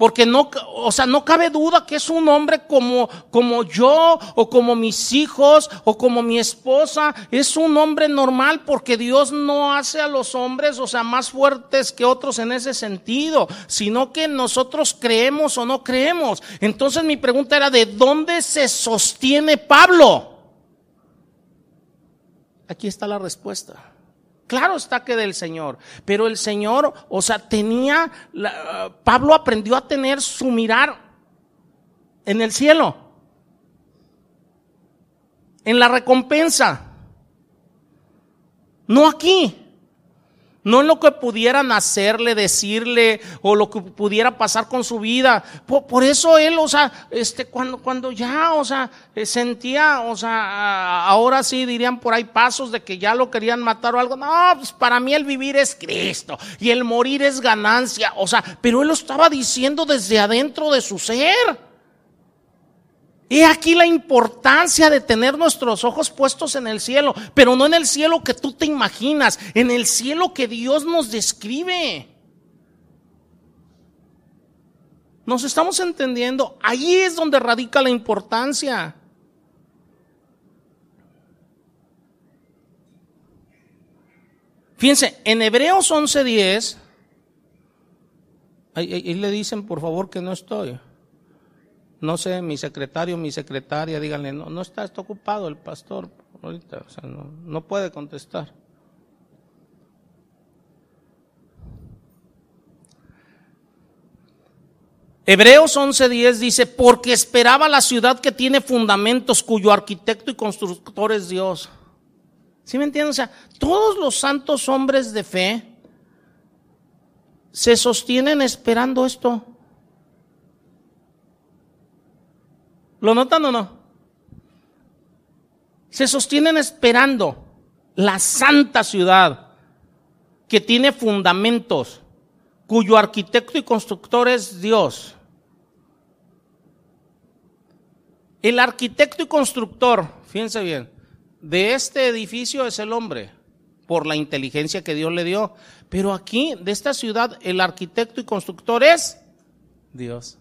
Porque no, o sea, no cabe duda que es un hombre como, como yo, o como mis hijos, o como mi esposa. Es un hombre normal porque Dios no hace a los hombres, o sea, más fuertes que otros en ese sentido, sino que nosotros creemos o no creemos. Entonces mi pregunta era, ¿de dónde se sostiene Pablo? Aquí está la respuesta. Claro está que del Señor, pero el Señor, o sea, tenía, Pablo aprendió a tener su mirar en el cielo, en la recompensa, no aquí. No en lo que pudieran hacerle, decirle o lo que pudiera pasar con su vida. Por, eso él, o sea, este, cuando, cuando ya, o sea, eh, sentía, o sea, ahora sí dirían por ahí pasos de que ya lo querían matar o algo. No, pues para mí el vivir es Cristo y el morir es ganancia. O sea, pero él lo estaba diciendo desde adentro de su ser. He aquí la importancia de tener nuestros ojos puestos en el cielo, pero no en el cielo que tú te imaginas, en el cielo que Dios nos describe. ¿Nos estamos entendiendo? Ahí es donde radica la importancia. Fíjense, en Hebreos 11:10, ahí, ahí le dicen por favor que no estoy no sé, mi secretario, mi secretaria, díganle, no, no está, está ocupado el pastor ahorita, o sea, no, no puede contestar. Hebreos 11:10 dice, porque esperaba la ciudad que tiene fundamentos, cuyo arquitecto y constructor es Dios. ¿Sí me entienden? O sea, todos los santos hombres de fe se sostienen esperando esto. ¿Lo notan o no? Se sostienen esperando la santa ciudad que tiene fundamentos, cuyo arquitecto y constructor es Dios. El arquitecto y constructor, fíjense bien, de este edificio es el hombre, por la inteligencia que Dios le dio. Pero aquí, de esta ciudad, el arquitecto y constructor es Dios.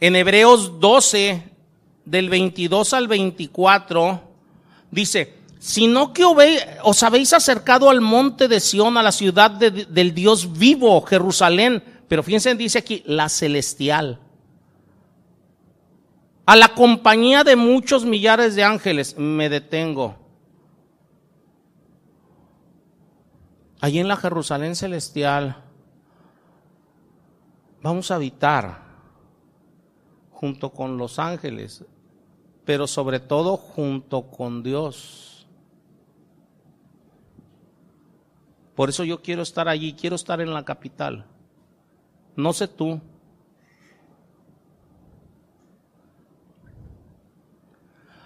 En Hebreos 12, del 22 al 24, dice, sino que os habéis acercado al monte de Sión, a la ciudad del Dios vivo, Jerusalén, pero fíjense, dice aquí, la celestial, a la compañía de muchos millares de ángeles, me detengo. Allí en la Jerusalén celestial vamos a habitar junto con los ángeles, pero sobre todo junto con Dios. Por eso yo quiero estar allí, quiero estar en la capital. No sé tú.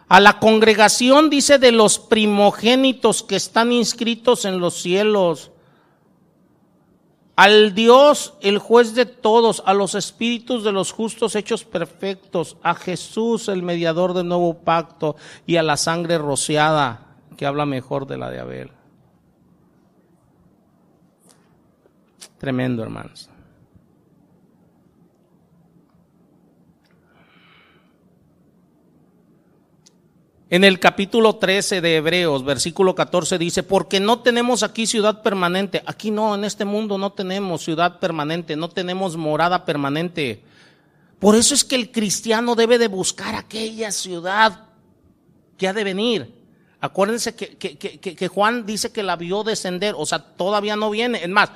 A la congregación dice de los primogénitos que están inscritos en los cielos. Al Dios, el juez de todos, a los espíritus de los justos hechos perfectos, a Jesús, el mediador del nuevo pacto, y a la sangre rociada, que habla mejor de la de Abel. Tremendo, hermanos. En el capítulo 13 de Hebreos, versículo 14 dice, porque no tenemos aquí ciudad permanente. Aquí no, en este mundo no tenemos ciudad permanente, no tenemos morada permanente. Por eso es que el cristiano debe de buscar aquella ciudad que ha de venir. Acuérdense que, que, que, que, Juan dice que la vio descender, o sea, todavía no viene. Es más,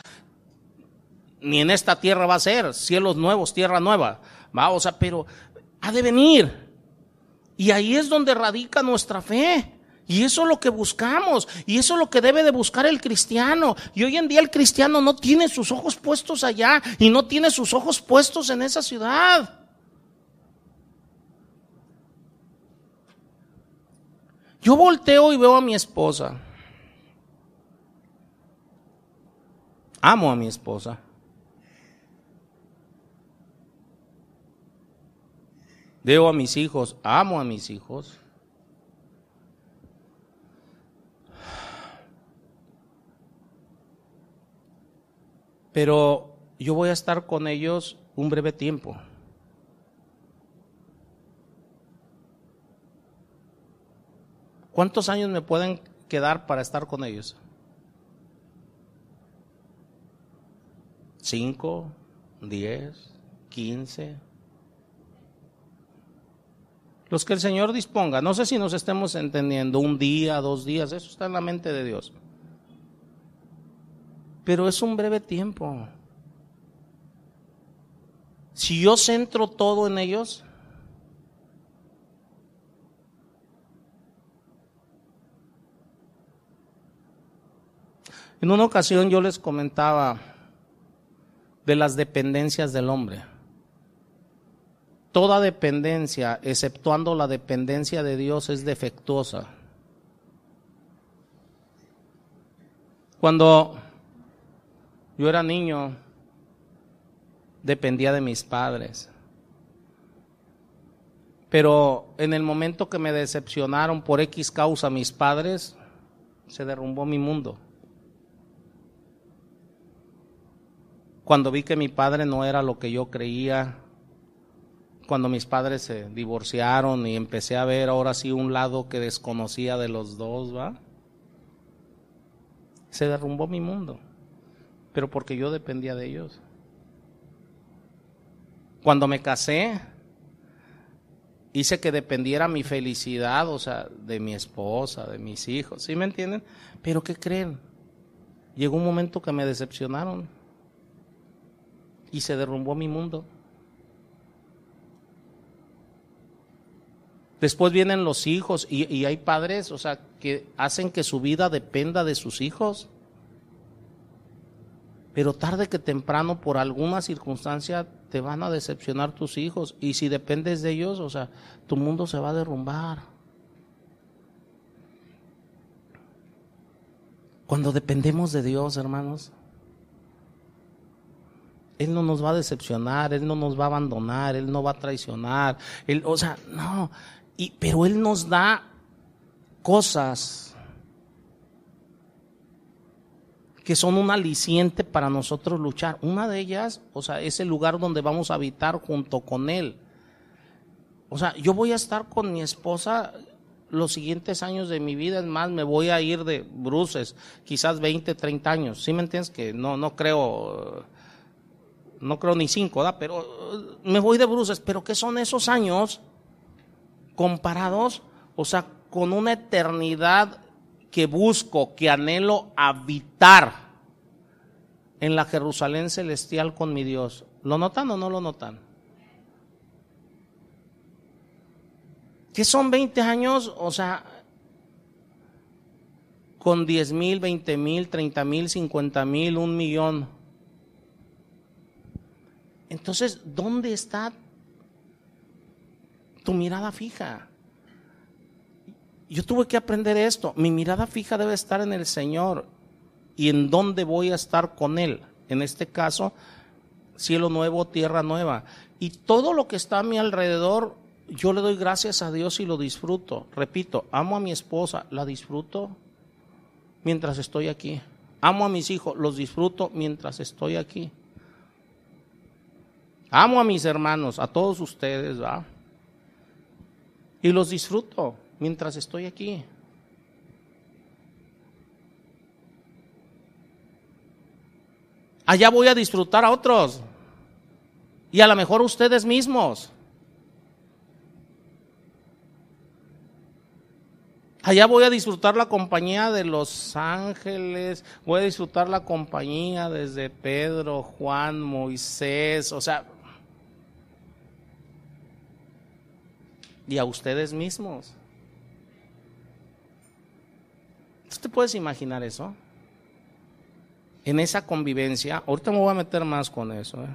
ni en esta tierra va a ser, cielos nuevos, tierra nueva. Va, o sea, pero ha de venir. Y ahí es donde radica nuestra fe. Y eso es lo que buscamos. Y eso es lo que debe de buscar el cristiano. Y hoy en día el cristiano no tiene sus ojos puestos allá y no tiene sus ojos puestos en esa ciudad. Yo volteo y veo a mi esposa. Amo a mi esposa. Veo a mis hijos, amo a mis hijos. Pero yo voy a estar con ellos un breve tiempo. ¿Cuántos años me pueden quedar para estar con ellos? ¿Cinco? ¿Diez? ¿Quince? Los que el Señor disponga. No sé si nos estemos entendiendo un día, dos días, eso está en la mente de Dios. Pero es un breve tiempo. Si yo centro todo en ellos, En una ocasión yo les comentaba de las dependencias del hombre toda dependencia, exceptuando la dependencia de Dios, es defectuosa. Cuando yo era niño, dependía de mis padres. Pero en el momento que me decepcionaron por X causa mis padres, se derrumbó mi mundo. Cuando vi que mi padre no era lo que yo creía, cuando mis padres se divorciaron y empecé a ver ahora sí un lado que desconocía de los dos, ¿va? Se derrumbó mi mundo, pero porque yo dependía de ellos. Cuando me casé, hice que dependiera mi felicidad, o sea, de mi esposa, de mis hijos, ¿sí me entienden? Pero ¿qué creen? Llegó un momento que me decepcionaron y se derrumbó mi mundo. Después vienen los hijos y, hay padres, o sea, que hacen que su vida dependa de sus hijos. Pero tarde que temprano, por alguna circunstancia, te van a decepcionar tus hijos. Y si dependes de ellos, o sea, tu mundo se va a derrumbar. Cuando dependemos de Dios, hermanos, Él no nos va a decepcionar, Él no nos va a abandonar, Él no va a traicionar. Él, o sea, no, pero Él nos da cosas que son un aliciente para nosotros luchar. Una de ellas, o sea, es el lugar donde vamos a habitar junto con Él. O sea, yo voy a estar con mi esposa los siguientes años de mi vida, es más, me voy a ir de bruces, quizás 20, 30 años. ¿Sí me entiendes? Que no, no creo, no creo ni cinco, ¿da? Pero me voy de bruces. Pero ¿qué son esos años comparados, o sea, con una eternidad que busco, que anhelo habitar en la Jerusalén celestial con mi Dios. ¿Lo notan o no lo notan? ¿Qué son 20 años? O sea, con 10 mil, 20 mil, 30 mil, 50 mil, un millón. Entonces, ¿dónde está tu mirada fija. Yo tuve que aprender esto. Mi mirada fija debe estar en el Señor y en dónde voy a estar con Él. en este caso, cielo nuevo, tierra nueva. Y todo lo que está a mi alrededor, yo le doy gracias a Dios y lo disfruto. Repito, amo a mi esposa, la disfruto mientras estoy aquí. Amo a mis hijos, los disfruto mientras estoy aquí. Amo a mis hermanos, a todos ustedes, ¿va? Y los disfruto mientras estoy aquí. Allá voy a disfrutar a otros. Y a lo mejor ustedes mismos. Allá voy a disfrutar la compañía de los ángeles, voy a disfrutar la compañía desde Pedro, Juan, Moisés, o sea, y a ustedes mismos. ¿Tú te puedes imaginar eso? En esa convivencia, ahorita me voy a meter más con eso. ¿eh?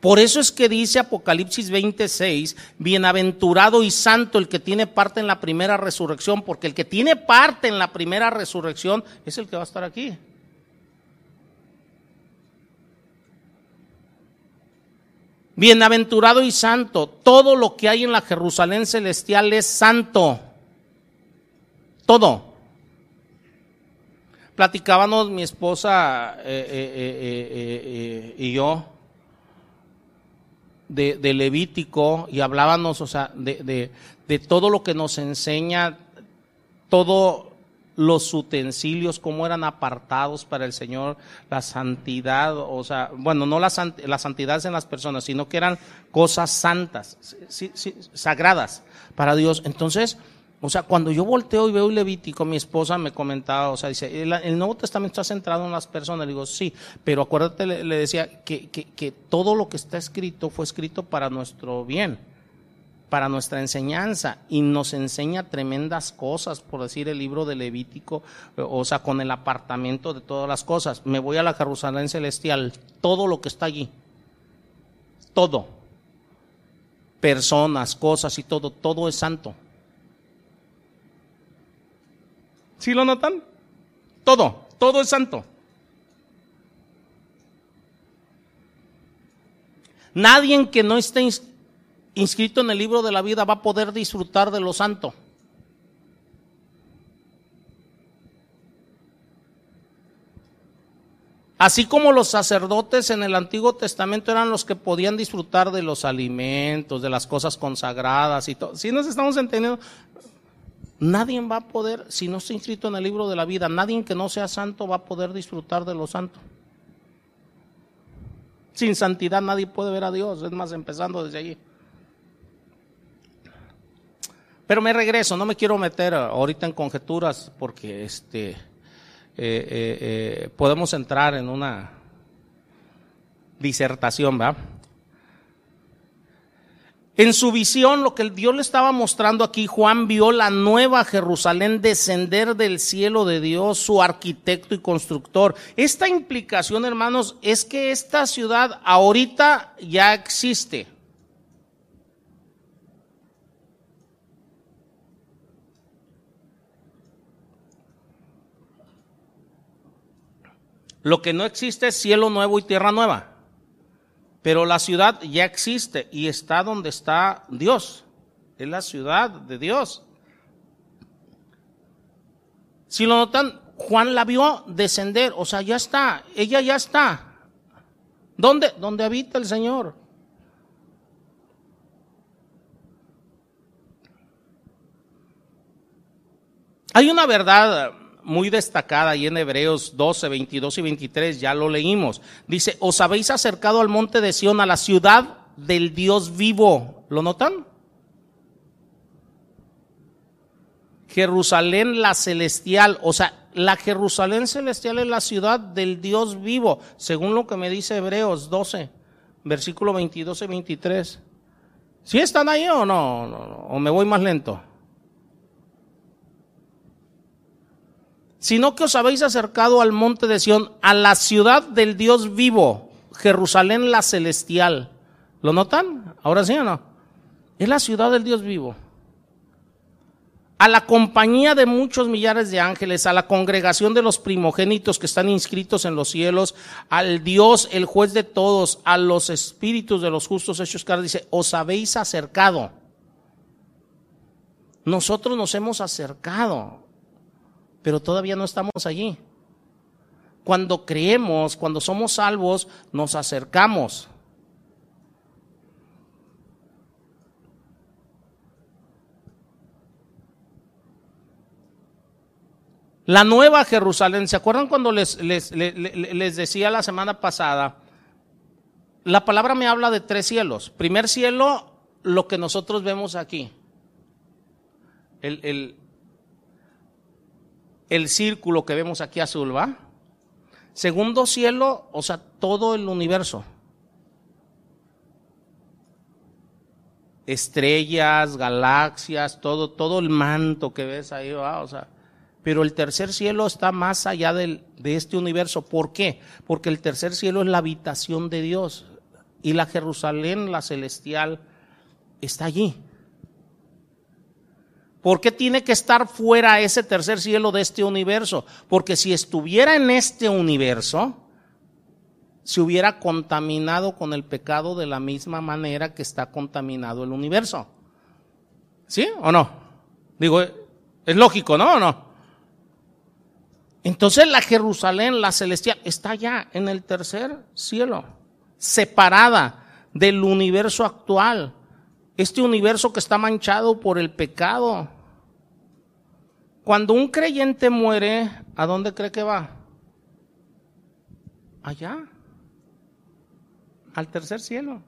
Por eso es que dice Apocalipsis 26, bienaventurado y santo el que tiene parte en la primera resurrección, porque el que tiene parte en la primera resurrección es el que va a estar aquí. Bienaventurado y santo, todo lo que hay en la Jerusalén celestial es santo. Todo. Platicábamos mi esposa eh, eh, eh, y yo de, Levítico y hablábamos, o sea, de, de, todo lo que nos enseña, todos los utensilios, cómo eran apartados para el Señor, la santidad, o sea, bueno, no la, la santidad en las personas, sino que eran cosas santas, sagradas para Dios. Entonces, o sea, cuando yo volteo y veo el Levítico, mi esposa me comentaba, o sea, dice, el, Nuevo Testamento está centrado en las personas. Le digo, sí, pero acuérdate, le, decía que, que, todo lo que está escrito fue escrito para nuestro bien, para nuestra enseñanza, y nos enseña tremendas cosas, por decir el libro de Levítico, o sea, con el apartamiento de todas las cosas. Me voy a la Jerusalén celestial, todo lo que está allí, todo, personas, cosas y todo, todo es santo ¿Sí lo notan? Todo, todo es santo. Nadie que no esté inscrito en el libro de la vida va a poder disfrutar de lo santo. Así como los sacerdotes en el Antiguo Testamento eran los que podían disfrutar de los alimentos, de las cosas consagradas y todo. Si nos estamos entendiendo, Nadie va a poder, si no está inscrito en el libro de la vida, nadie que no sea santo va a poder disfrutar de lo santo. Sin santidad nadie puede ver a Dios, es más, empezando desde allí. Pero me regreso, no me quiero meter ahorita en conjeturas porque este, eh, eh, eh, podemos entrar en una disertación, ¿verdad? En su visión, lo que Dios le estaba mostrando aquí, Juan vio la nueva Jerusalén descender del cielo de Dios, su arquitecto y constructor. Esta implicación, hermanos, es que esta ciudad ahorita ya existe. Lo que no existe es cielo nuevo y tierra nueva. Pero la ciudad ya existe y está donde está Dios. Es la ciudad de Dios. Si lo notan, Juan la vio descender, o sea, ya está, ella ya está. ¿Dónde? Donde habita el Señor. Hay una verdad muy destacada ahí en Hebreos 12, 22 y 23, ya lo leímos. Dice, os habéis acercado al monte de Sión, a la ciudad del Dios vivo. ¿Lo notan? Jerusalén la celestial, o sea, la Jerusalén celestial es la ciudad del Dios vivo, según lo que me dice Hebreos 12, versículo 22 y 23. ¿Sí están ahí o no? ¿O me voy más lento? Sino que os habéis acercado al monte de Sión, a la ciudad del Dios vivo, Jerusalén la celestial. ¿Lo notan? Ahora sí o no? Es la ciudad del Dios vivo. a la compañía de muchos millares de ángeles, a la congregación de los primogénitos que están inscritos en los cielos, al Dios, el juez de todos, a los espíritus de los justos hechos cara, dice, os habéis acercado. Nosotros nos hemos acercado, pero todavía no estamos allí. Cuando creemos, cuando somos salvos, nos acercamos. La nueva Jerusalén, ¿se acuerdan cuando les, les, decía la semana pasada? La palabra me habla de tres cielos. Primer cielo, lo que nosotros vemos aquí. El, el, el círculo que vemos aquí azul, ¿va? Segundo cielo, o sea, todo el universo. Estrellas, galaxias, todo, todo el manto que ves ahí, ¿va? O sea, pero el tercer cielo está más allá del, de este universo. ¿Por qué? Porque el tercer cielo es la habitación de Dios y la Jerusalén, la celestial, está allí. ¿Por qué tiene que estar fuera ese tercer cielo de este universo? Porque si estuviera en este universo, se hubiera contaminado con el pecado de la misma manera que está contaminado el universo. ¿Sí o no? Digo, es lógico, ¿no? ¿O no? Entonces la Jerusalén, la celestial, está ya en el tercer cielo, separada del universo actual. Este universo que está manchado por el pecado. Cuando un creyente muere, ¿a dónde cree que va? Allá, al tercer cielo.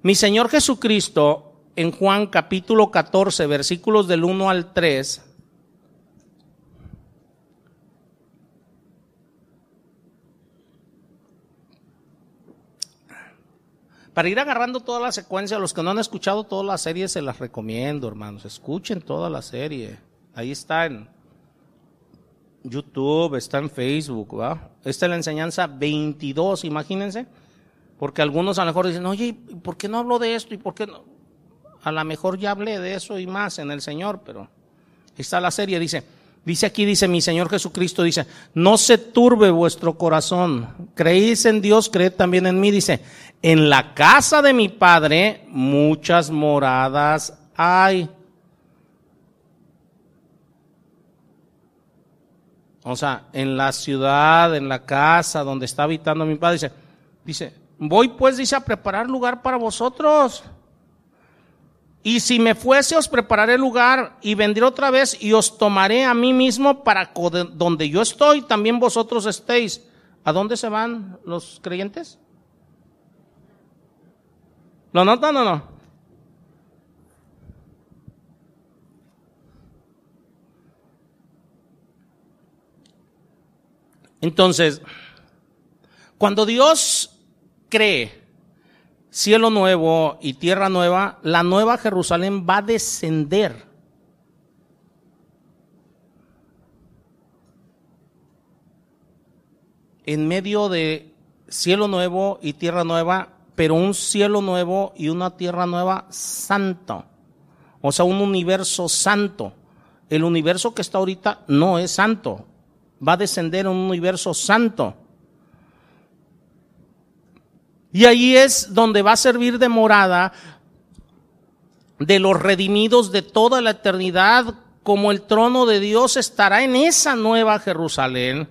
Mi Señor Jesucristo en Juan capítulo 14, versículos del 1 al 3, para ir agarrando toda la secuencia, los que no han escuchado toda la serie se las recomiendo, hermanos. Escuchen toda la serie. Ahí está en YouTube, está en Facebook, ¿va? Esta es la enseñanza 22, imagínense. Porque algunos a lo mejor dicen, oye, ¿por qué no hablo de esto? ¿Y por qué no? a lo mejor ya hablé de eso y más en el Señor, pero está la serie, dice, dice aquí, dice mi Señor Jesucristo, dice, no se turbe vuestro corazón, creéis en Dios, creed también en mí, dice, en la casa de mi Padre muchas moradas hay. O sea, en la ciudad, en la casa donde está habitando mi Padre, dice, dice, voy pues, dice, a preparar lugar para vosotros. Y si me fuese, os prepararé lugar y vendré otra vez y os tomaré a mí mismo para donde yo estoy, también vosotros estéis. ¿A dónde se van los creyentes? ¿Lo notan o no? Entonces, cuando Dios cree cielo nuevo y tierra nueva, la nueva Jerusalén va a descender. En medio de cielo nuevo y tierra nueva, pero un cielo nuevo y una tierra nueva santo. O sea, un universo santo. El universo que está ahorita no es santo. Va a descender un universo santo. Y ahí es donde va a servir de morada de los redimidos de toda la eternidad, como el trono de Dios estará en esa nueva Jerusalén.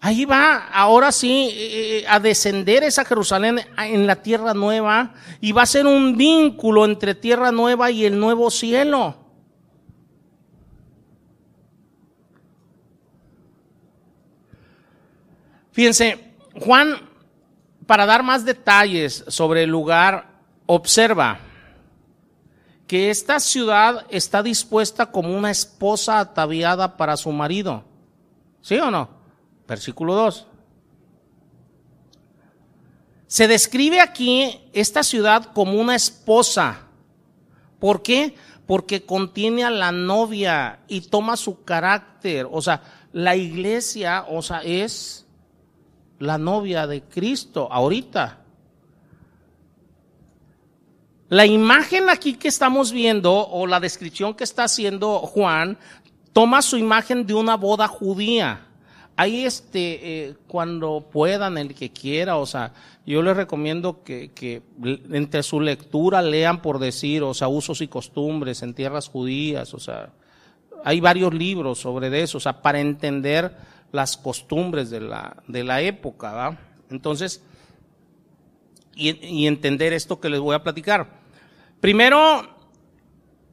Ahí va, ahora sí, eh, eh, a descender esa Jerusalén en la tierra nueva y va a ser un vínculo entre tierra nueva y el nuevo cielo. Fíjense, Juan para dar más detalles sobre el lugar, observa que esta ciudad está dispuesta como una esposa ataviada para su marido. ¿Sí o no? Versículo 2. Se describe aquí esta ciudad como una esposa. ¿Por qué? Porque contiene a la novia y toma su carácter. O sea, la iglesia, o sea, es la novia de Cristo ahorita. La imagen aquí que estamos viendo o la descripción que está haciendo Juan toma su imagen de una boda judía. Ahí este, eh, cuando puedan, el que quiera, o sea, yo les recomiendo que, que, entre su lectura lean por decir, o sea, usos y costumbres en tierras judías, o sea, hay varios libros sobre eso, o sea, para entender las costumbres de la, de la época, ¿va? Entonces, y, y entender esto que les voy a platicar. Primero,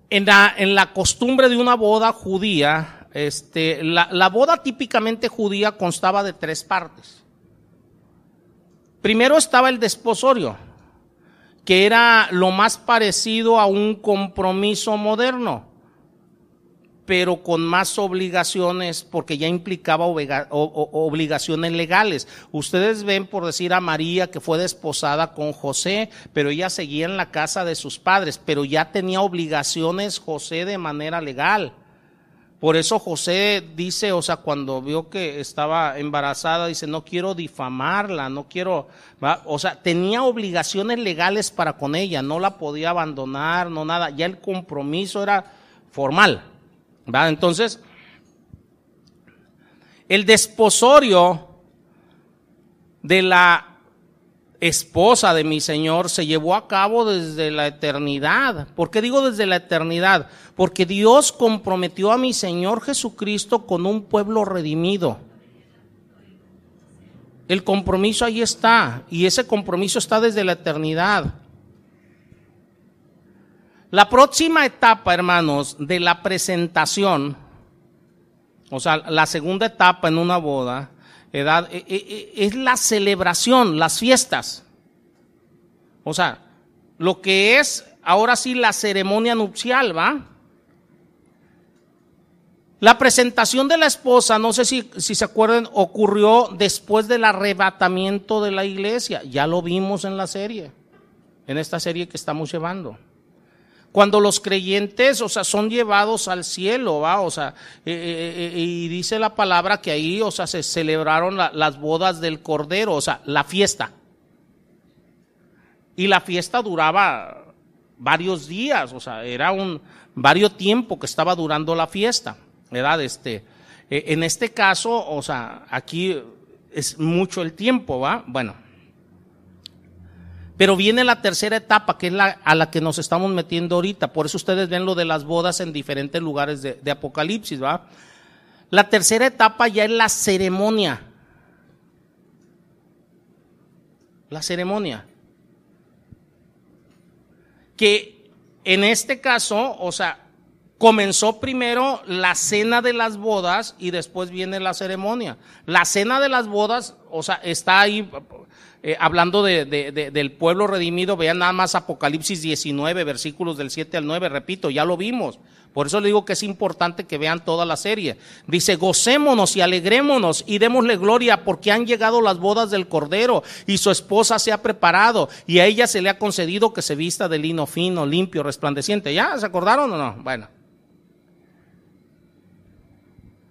en la, en la costumbre de una boda judía, este, la, la boda típicamente judía constaba de tres partes. Primero estaba el desposorio, que era lo más parecido a un compromiso moderno, pero con más obligaciones porque ya implicaba obligaciones legales. Ustedes ven, por decir a María, que fue desposada con José, pero ella seguía en la casa de sus padres, pero ya tenía obligaciones José de manera legal. Por eso José dice, o sea, cuando vio que estaba embarazada, dice, no quiero difamarla, no quiero, o sea, tenía obligaciones legales para con ella, no la podía abandonar, no nada, ya el compromiso era formal, Entonces, el desposorio de la esposa de mi Señor se llevó a cabo desde la eternidad. ¿Por qué digo desde la eternidad? Porque Dios comprometió a mi Señor Jesucristo con un pueblo redimido. El compromiso ahí está y ese compromiso está desde la eternidad. La próxima etapa, hermanos, de la presentación, o sea, la segunda etapa en una boda, edad, e, e, e, es la celebración, las fiestas. O sea, lo que es ahora sí la ceremonia nupcial, ¿va? La presentación de la esposa, no sé si, si, se acuerdan, ocurrió después del arrebatamiento de la iglesia. Ya lo vimos en la serie, en esta serie que estamos llevando. Cuando los creyentes, o sea, son llevados al cielo, ¿va? O sea, eh, eh, eh, y dice la palabra que ahí, o sea, se celebraron las bodas del Cordero, o sea, la fiesta. Y la fiesta duraba varios días, o sea, era un varios tiempo que estaba durando la fiesta, ¿verdad? Este, en este caso, o sea, aquí es mucho el tiempo, ¿va? Bueno. Pero viene la tercera etapa, que es la a la que nos estamos metiendo ahorita. Por eso ustedes ven lo de las bodas en diferentes lugares de, de Apocalipsis, ¿va? La tercera etapa ya es la ceremonia. La ceremonia. Que en este caso, o sea, comenzó primero la cena de las bodas y después viene la ceremonia. La cena de las bodas, o sea, está ahí eh, hablando de, del pueblo redimido, vean nada más Apocalipsis 19, versículos del 7 al 9, repito, ya lo vimos. Por eso le digo que es importante que vean toda la serie. Dice, gocémonos y alegrémonos y démosle gloria porque han llegado las bodas del Cordero y su esposa se ha preparado y a ella se le ha concedido que se vista de lino fino, limpio, resplandeciente. ¿Ya se acordaron o no? Bueno.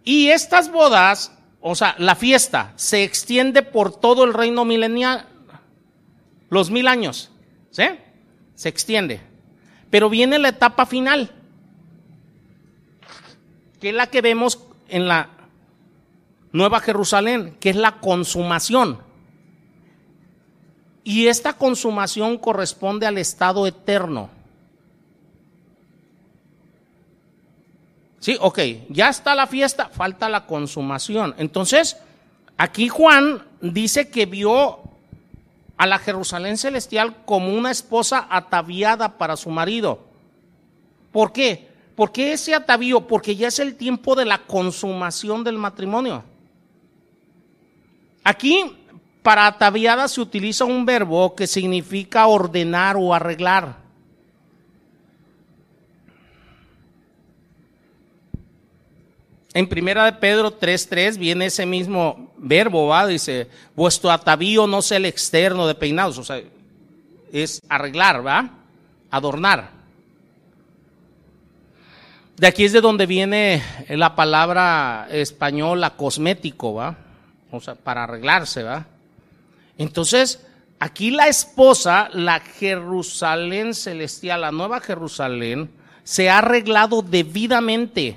Y estas bodas o sea, la fiesta se extiende por todo el reino milenial, los mil años, ¿sí? Se extiende. Pero viene la etapa final, que es la que vemos en la Nueva Jerusalén, que es la consumación. Y esta consumación corresponde al estado eterno. Sí, ok, ya está la fiesta, falta la consumación. Entonces, aquí Juan dice que vio a la Jerusalén celestial como una esposa ataviada para su marido. ¿Por qué? ¿Por qué ese atavío? Porque ya es el tiempo de la consumación del matrimonio. Aquí, para ataviada se utiliza un verbo que significa ordenar o arreglar. En primera de Pedro 3.3 viene ese mismo verbo, ¿va? Dice, vuestro atavío no sea el externo de peinados, o sea, es arreglar, ¿va? Adornar. De aquí es de donde viene la palabra española cosmético, ¿va? O sea, para arreglarse, ¿va? Entonces, aquí la esposa, la Jerusalén celestial, la nueva Jerusalén, se ha arreglado debidamente.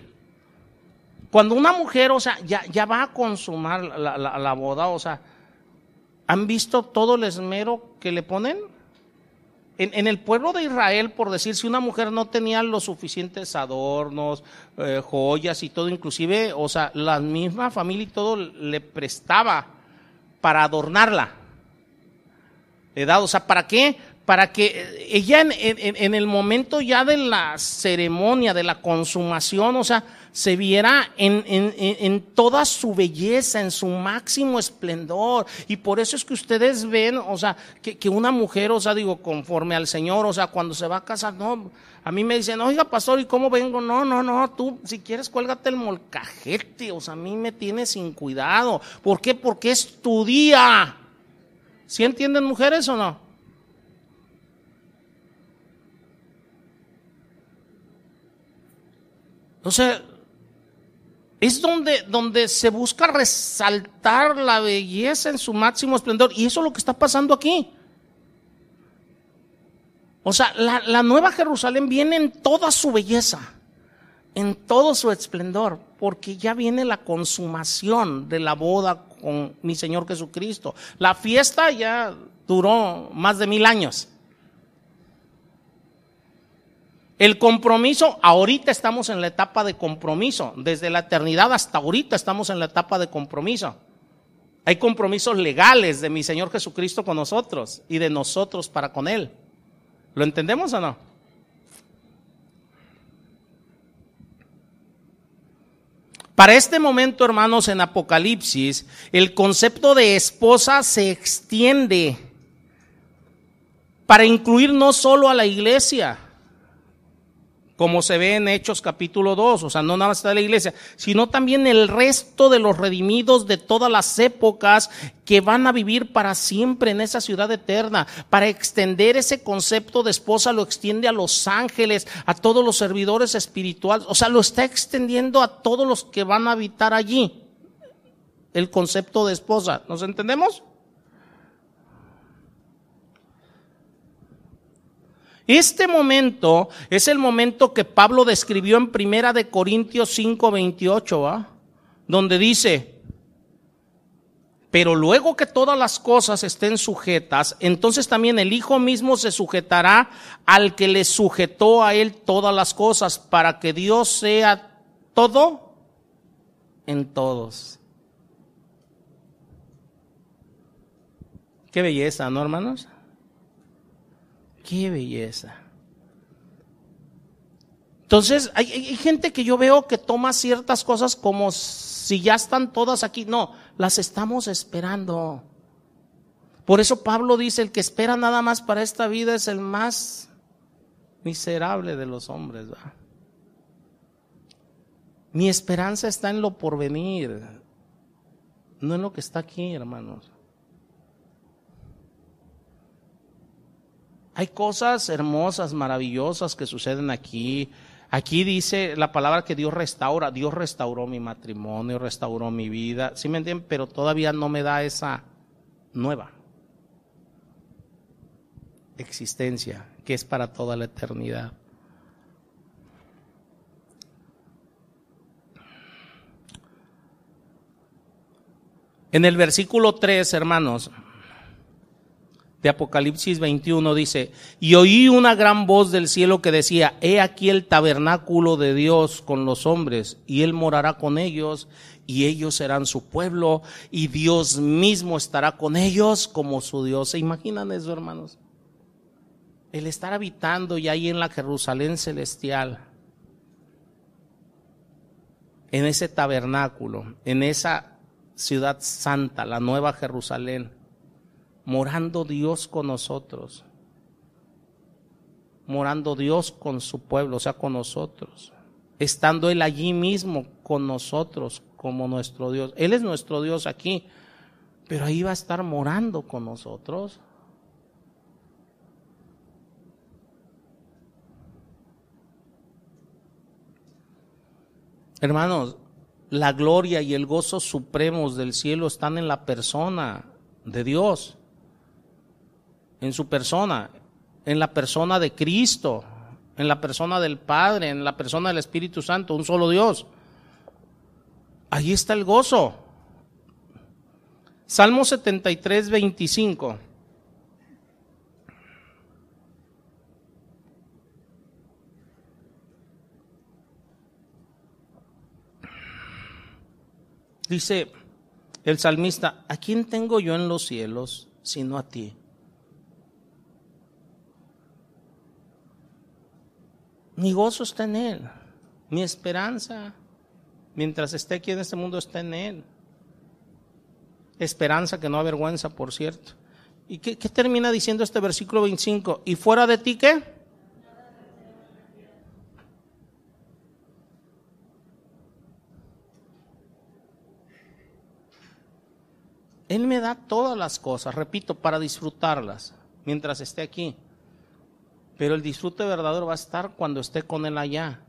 Cuando una mujer, o sea, ya, ya va a consumar la, la boda, o sea, ¿han visto todo el esmero que le ponen? En, el pueblo de Israel, por decir, si una mujer no tenía los suficientes adornos, eh, joyas y todo, inclusive, o sea, la misma familia y todo le prestaba para adornarla. Le o sea, ¿para qué? Para que ella en el momento ya de la ceremonia, de la consumación, o sea, se viera en, en, en, toda su belleza, en su máximo esplendor. Y por eso es que ustedes ven, o sea, que, que, una mujer, o sea, digo, conforme al Señor, o sea, cuando se va a casar, no, a mí me dicen, oiga, pastor, ¿y cómo vengo? No, no, no, tú, si quieres, cuélgate el molcajete, o sea, a mí me tiene sin cuidado. ¿Por qué? Porque es tu día. ¿Sí entienden mujeres o no? O sea, es donde, donde se busca resaltar la belleza en su máximo esplendor. Y eso es lo que está pasando aquí. O sea, la, la, nueva Jerusalén viene en toda su belleza, en todo su esplendor, porque ya viene la consumación de la boda con mi Señor Jesucristo. La fiesta ya duró más de mil años. El compromiso, ahorita estamos en la etapa de compromiso, desde la eternidad hasta ahorita estamos en la etapa de compromiso. Hay compromisos legales de mi Señor Jesucristo con nosotros y de nosotros para con Él. ¿Lo entendemos o no? Para este momento, hermanos, en Apocalipsis, el concepto de esposa se extiende para incluir no solo a la iglesia, como se ve en Hechos capítulo 2, o sea, no nada más está la iglesia, sino también el resto de los redimidos de todas las épocas que van a vivir para siempre en esa ciudad eterna. Para extender ese concepto de esposa lo extiende a los ángeles, a todos los servidores espirituales, o sea, lo está extendiendo a todos los que van a habitar allí. El concepto de esposa, ¿nos entendemos? Este momento es el momento que Pablo describió en Primera de Corintios 5, 28, donde dice, pero luego que todas las cosas estén sujetas, entonces también el Hijo mismo se sujetará al que le sujetó a él todas las cosas, para que Dios sea todo en todos. Qué belleza, ¿no, hermanos? Qué belleza. Entonces, hay, gente que yo veo que toma ciertas cosas como si ya están todas aquí. No, las estamos esperando. Por eso Pablo dice, el que espera nada más para esta vida es el más miserable de los hombres. Mi esperanza está en lo porvenir, no en lo que está aquí, hermanos. Hay cosas hermosas, maravillosas que suceden aquí. Aquí dice la palabra que Dios restaura. Dios restauró mi matrimonio, restauró mi vida. ¿Sí me entienden? Pero todavía no me da esa nueva existencia que es para toda la eternidad. En el versículo 3, hermanos, de Apocalipsis 21 dice, y oí una gran voz del cielo que decía, he aquí el tabernáculo de Dios con los hombres, y él morará con ellos, y ellos serán su pueblo, y Dios mismo estará con ellos como su Dios. ¿Se imaginan eso, hermanos? El estar habitando y ahí en la Jerusalén celestial, en ese tabernáculo, en esa ciudad santa, la nueva Jerusalén morando Dios con nosotros, morando Dios con su pueblo, o sea, con nosotros, estando Él allí mismo con nosotros como nuestro Dios. Él es nuestro Dios aquí, pero ahí va a estar morando con nosotros. Hermanos, la gloria y el gozo supremos del cielo están en la persona de Dios. En su persona, en la persona de Cristo, en la persona del Padre, en la persona del Espíritu Santo, un solo Dios. Ahí está el gozo. Salmo 73, 25. Dice el salmista, ¿a quién tengo yo en los cielos sino a ti? Mi gozo está en Él, mi esperanza, mientras esté aquí en este mundo, está en Él. Esperanza que no avergüenza, por cierto. ¿Y qué, qué termina diciendo este versículo 25? ¿Y fuera de ti qué? Él me da todas las cosas, repito, para disfrutarlas mientras esté aquí. Pero el disfrute verdadero va a estar cuando esté con Él allá.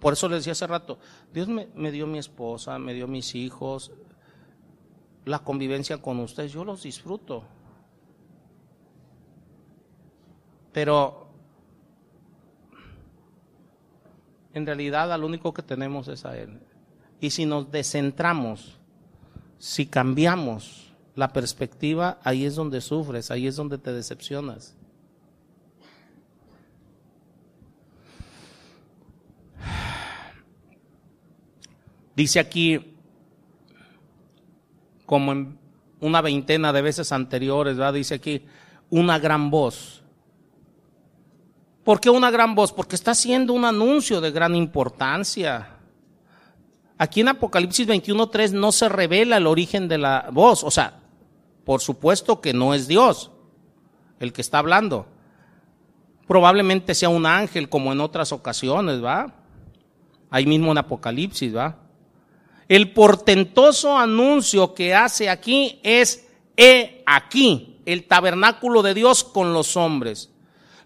Por eso le decía hace rato, Dios me, me, dio mi esposa, me dio mis hijos, la convivencia con ustedes, yo los disfruto. Pero en realidad al único que tenemos es a Él. Y si nos descentramos, si cambiamos la perspectiva, ahí es donde sufres, ahí es donde te decepcionas. Dice aquí, como en una veintena de veces anteriores, dice aquí, una gran voz. ¿Por qué una gran voz? Porque está haciendo un anuncio de gran importancia. Aquí en Apocalipsis 21.3 no se revela el origen de la voz. O sea, por supuesto que no es Dios el que está hablando. Probablemente sea un ángel como en otras ocasiones, ¿va? Ahí mismo en Apocalipsis, ¿va? El portentoso anuncio que hace aquí es, he aquí, el tabernáculo de Dios con los hombres.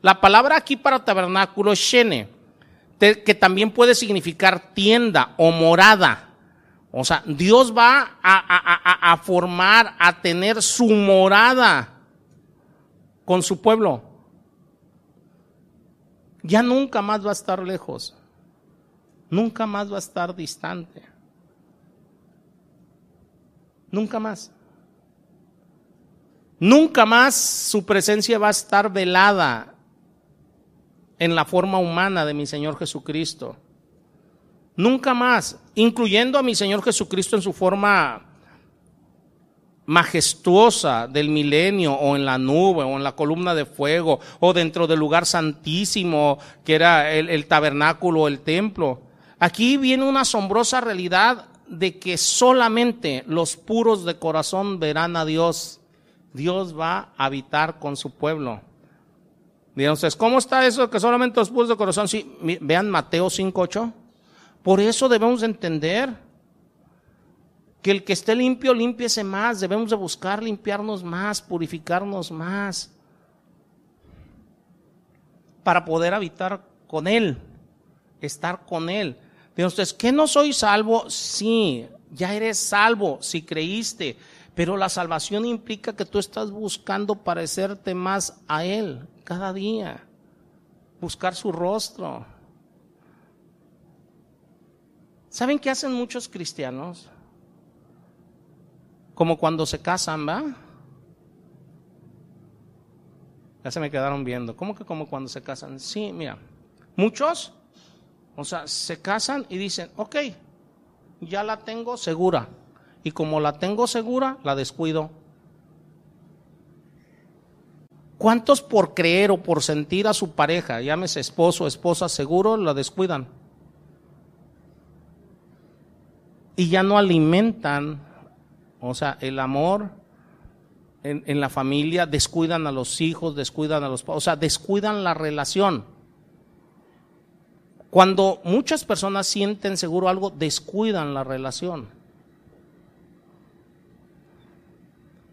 La palabra aquí para tabernáculo es shene que también puede significar tienda o morada. O sea, Dios va a, a, formar, a tener su morada con su pueblo. Ya nunca más va a estar lejos. Nunca más va a estar distante. Nunca más. Nunca más su presencia va a estar velada en la forma humana de mi Señor Jesucristo. Nunca más, incluyendo a mi Señor Jesucristo en su forma majestuosa del milenio o en la nube o en la columna de fuego o dentro del lugar santísimo que era el, el tabernáculo o el templo. Aquí viene una asombrosa realidad de que solamente los puros de corazón verán a Dios. Dios va a habitar con su pueblo. Dirán ustedes, ¿cómo está eso que solamente los puros de corazón? Sí, vean Mateo 5.8. Por eso debemos entender que el que esté limpio, limpiese más. Debemos de buscar limpiarnos más, purificarnos más. Para poder habitar con Él, estar con Él. Dirán ustedes, ¿que no soy salvo? Sí, ya eres salvo si creíste. Pero la salvación implica que tú estás buscando parecerte más a Él cada día. Buscar su rostro. ¿Saben qué hacen muchos cristianos? Como cuando se casan, ¿va? Ya se me quedaron viendo. ¿Cómo que como cuando se casan? Sí, mira. Muchos, o sea, se casan y dicen, ok, ya la tengo segura y como la tengo segura, la descuido. ¿Cuántos por creer o por sentir a su pareja, llámese esposo esposa seguro, la descuidan? Y ya no alimentan, o sea, el amor en, en la familia, descuidan a los hijos, descuidan a los o sea, descuidan la relación. Cuando muchas personas sienten seguro algo, descuidan la relación.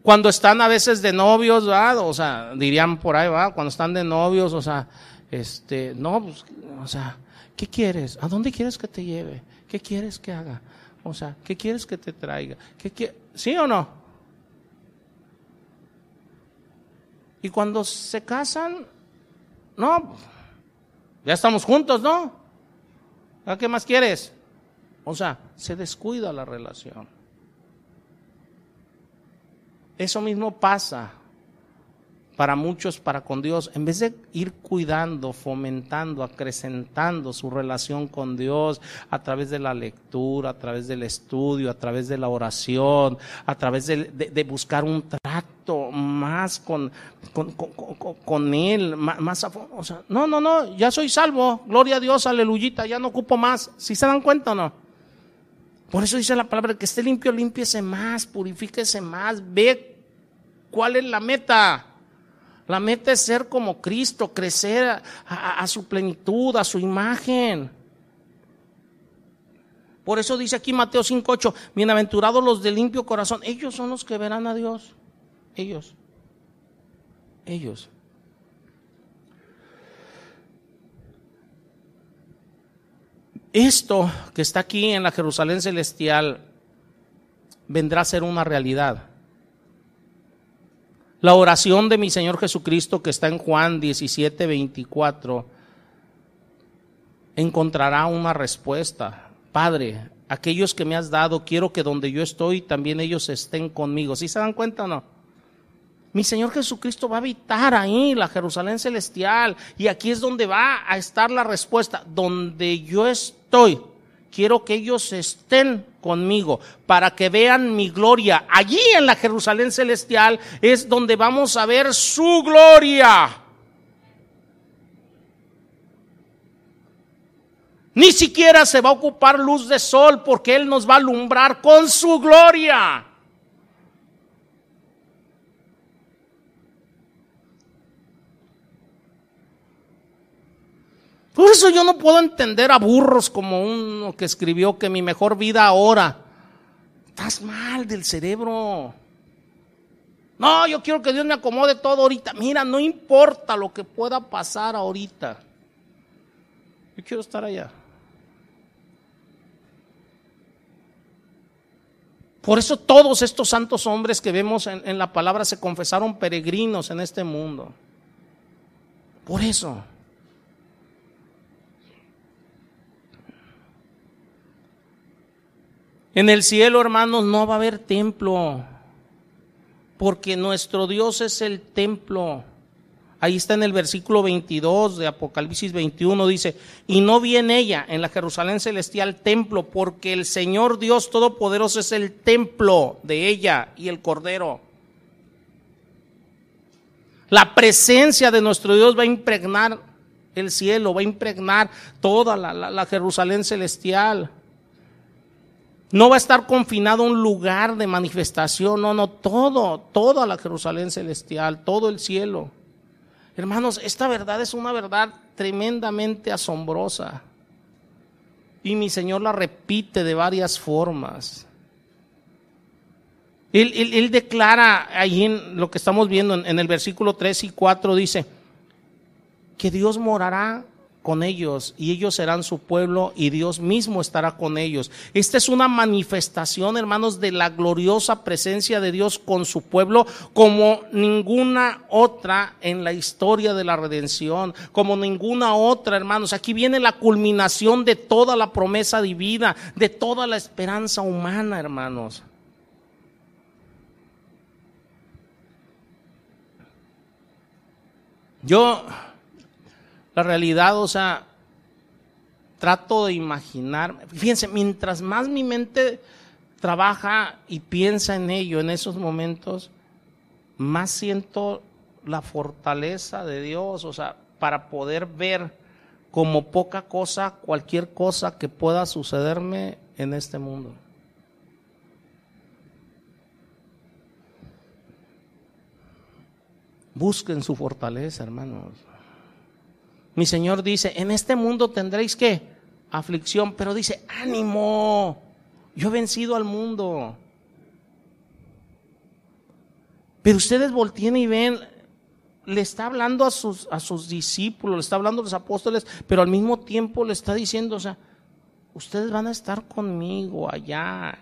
Cuando están a veces de novios, ¿verdad? o sea, dirían por ahí, ¿verdad? cuando están de novios, o sea, este, no, pues, o sea, ¿qué quieres? ¿A dónde quieres que te lleve? ¿Qué quieres que haga? O sea, ¿qué quieres que te traiga? ¿Qué ¿Sí o no? Y cuando se casan, no, ya estamos juntos, ¿no? ¿A qué más quieres? O sea, se descuida la relación. Eso mismo pasa para muchos, para con Dios, en vez de ir cuidando, fomentando, acrecentando su relación con Dios a través de la lectura, a través del estudio, a través de la oración, a través de, buscar un trato más con, con, Él, más, a o sea, no, no, no, ya soy salvo, gloria a Dios, aleluyita, ya no ocupo más, si se dan cuenta o no. Por eso dice la palabra que esté limpio, límpiese más, purifíquese más, ve cuál es la meta. La meta es ser como Cristo, crecer a, su plenitud, a su imagen. Por eso dice aquí Mateo 5:8, bienaventurados los de limpio corazón. Ellos son los que verán a Dios. Ellos. Ellos. Esto que está aquí en la Jerusalén celestial vendrá a ser una realidad. La oración de mi Señor Jesucristo que está en Juan 17, 24 encontrará una respuesta. Padre, aquellos que me has dado, quiero que donde yo estoy también ellos estén conmigo. ¿Sí se dan cuenta o no? Mi Señor Jesucristo va a habitar ahí, la Jerusalén celestial, y aquí es donde va a estar la respuesta. Donde yo estoy, quiero que ellos estén conmigo para que vean mi gloria. Allí en la Jerusalén celestial es donde vamos a ver su gloria. Ni siquiera se va a ocupar luz de sol porque Él nos va a alumbrar con su gloria. Por eso yo no puedo entender a burros como uno que escribió que mi mejor vida ahora. Estás mal del cerebro. No, yo quiero que Dios me acomode todo ahorita. Mira, no importa lo que pueda pasar ahorita. Yo quiero estar allá. Por eso todos estos santos hombres que vemos en, la palabra se confesaron peregrinos en este mundo. Por eso. En el cielo, hermanos, no va a haber templo, porque nuestro Dios es el templo. Ahí está en el versículo 22 de Apocalipsis 21, dice, y no vi en ella, en la Jerusalén celestial, templo, porque el Señor Dios Todopoderoso es el templo de ella y el Cordero. La presencia de nuestro Dios va a impregnar el cielo, va a impregnar toda la, la Jerusalén celestial. No va a estar confinado a un lugar de manifestación, no, no, todo, toda la Jerusalén celestial, todo el cielo. Hermanos, esta verdad es una verdad tremendamente asombrosa. Y mi Señor la repite de varias formas. Él, declara ahí en lo que estamos viendo en, en el versículo 3 y 4, dice que Dios morará con ellos y ellos serán su pueblo y Dios mismo estará con ellos. Esta es una manifestación, hermanos, de la gloriosa presencia de Dios con su pueblo como ninguna otra en la historia de la redención, como ninguna otra, hermanos. Aquí viene la culminación de toda la promesa divina, de toda la esperanza humana, hermanos. Yo la realidad, o sea, trato de imaginar, fíjense, mientras más mi mente trabaja y piensa en ello en esos momentos, más siento la fortaleza de Dios, o sea, para poder ver como poca cosa cualquier cosa que pueda sucederme en este mundo. Busquen su fortaleza, hermanos. Mi Señor dice, en este mundo tendréis que aflicción, pero dice, ánimo, yo he vencido al mundo. Pero ustedes volteen y ven, le está hablando a sus, a sus discípulos, le está hablando a los apóstoles, pero al mismo tiempo le está diciendo, o sea, ustedes van a estar conmigo allá.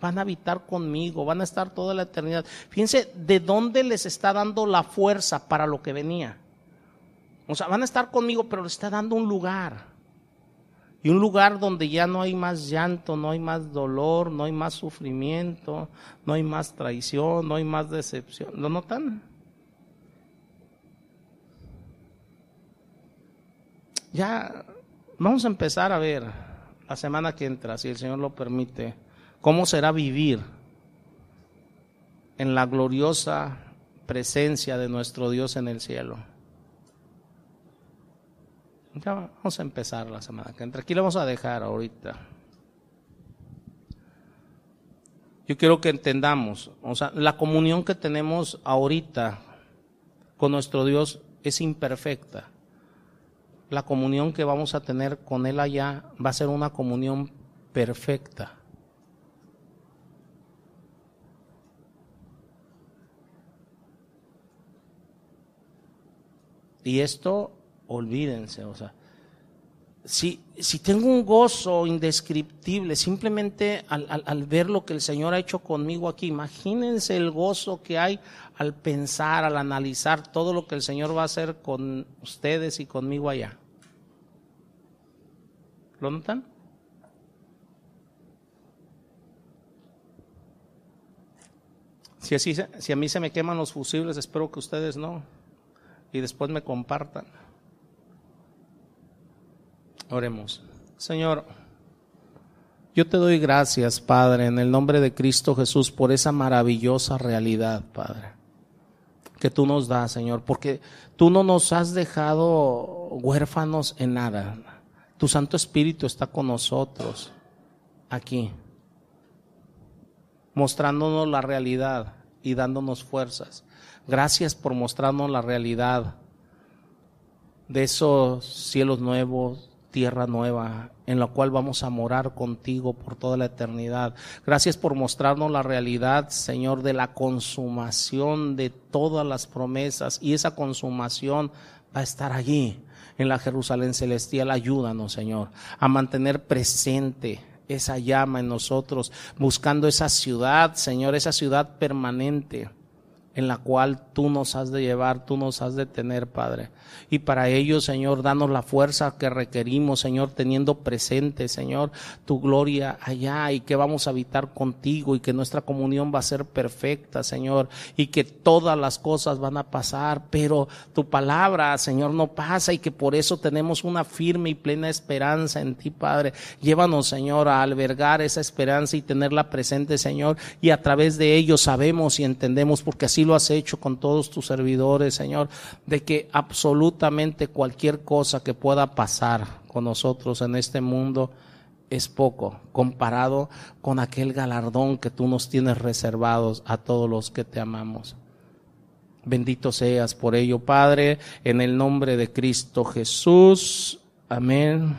van a habitar conmigo, van a estar toda la eternidad. Fíjense de dónde les está dando la fuerza para lo que venía. O sea, van a estar conmigo, pero les está dando un lugar. Y un lugar donde ya no hay más llanto, no hay más dolor, no hay más sufrimiento, no hay más traición, no hay más decepción. ¿Lo notan? Ya vamos a empezar a ver la semana que entra, si el Señor lo permite, cómo será vivir en la gloriosa presencia de nuestro Dios en el cielo. Ya vamos a empezar la semana que entra. Aquí lo vamos a dejar ahorita. Yo quiero que entendamos, o sea, la comunión que tenemos ahorita con nuestro Dios es imperfecta. La comunión que vamos a tener con Él allá va a ser una comunión perfecta. Y esto olvídense, o sea, si, si tengo un gozo indescriptible simplemente al, al, ver lo que el Señor ha hecho conmigo aquí, imagínense el gozo que hay al pensar, al analizar todo lo que el Señor va a hacer con ustedes y conmigo allá. ¿Lo notan? Si, así, si a mí se me queman los fusibles, espero que ustedes no. Y después me compartan. Oremos. Señor, yo te doy gracias, Padre, en el nombre de Cristo Jesús, por esa maravillosa realidad, Padre, que tú nos das, Señor, porque tú no nos has dejado huérfanos en nada. Tu Santo Espíritu está con nosotros aquí, mostrándonos la realidad y dándonos fuerzas. Gracias por mostrarnos la realidad de esos cielos nuevos, tierra nueva en la cual vamos a morar contigo por toda la eternidad. Gracias por mostrarnos la realidad, Señor, de la consumación de todas las promesas y esa consumación va a estar allí en la Jerusalén celestial. Ayúdanos, Señor, a mantener presente esa llama en nosotros, buscando esa ciudad, Señor, esa ciudad permanente en la cual tú nos has de llevar, tú nos has de tener, Padre. Y para ello, Señor, danos la fuerza que requerimos, Señor, teniendo presente, Señor, tu gloria allá y que vamos a habitar contigo y que nuestra comunión va a ser perfecta, Señor, y que todas las cosas van a pasar, pero tu palabra, Señor, no pasa y que por eso tenemos una firme y plena esperanza en ti, Padre. Llévanos, Señor, a albergar esa esperanza y tenerla presente, Señor, y a través de ello sabemos y entendemos, porque lo has hecho con todos tus servidores, Señor, de que absolutamente cualquier cosa que pueda pasar con nosotros en este mundo es poco comparado con aquel galardón que tú nos tienes reservados a todos los que te amamos. Bendito seas por ello, Padre, en el nombre de Cristo Jesús. Amén.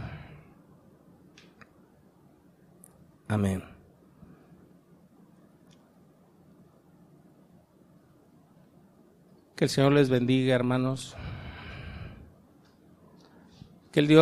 Amén. Que el Señor les bendiga, hermanos. Que el Dios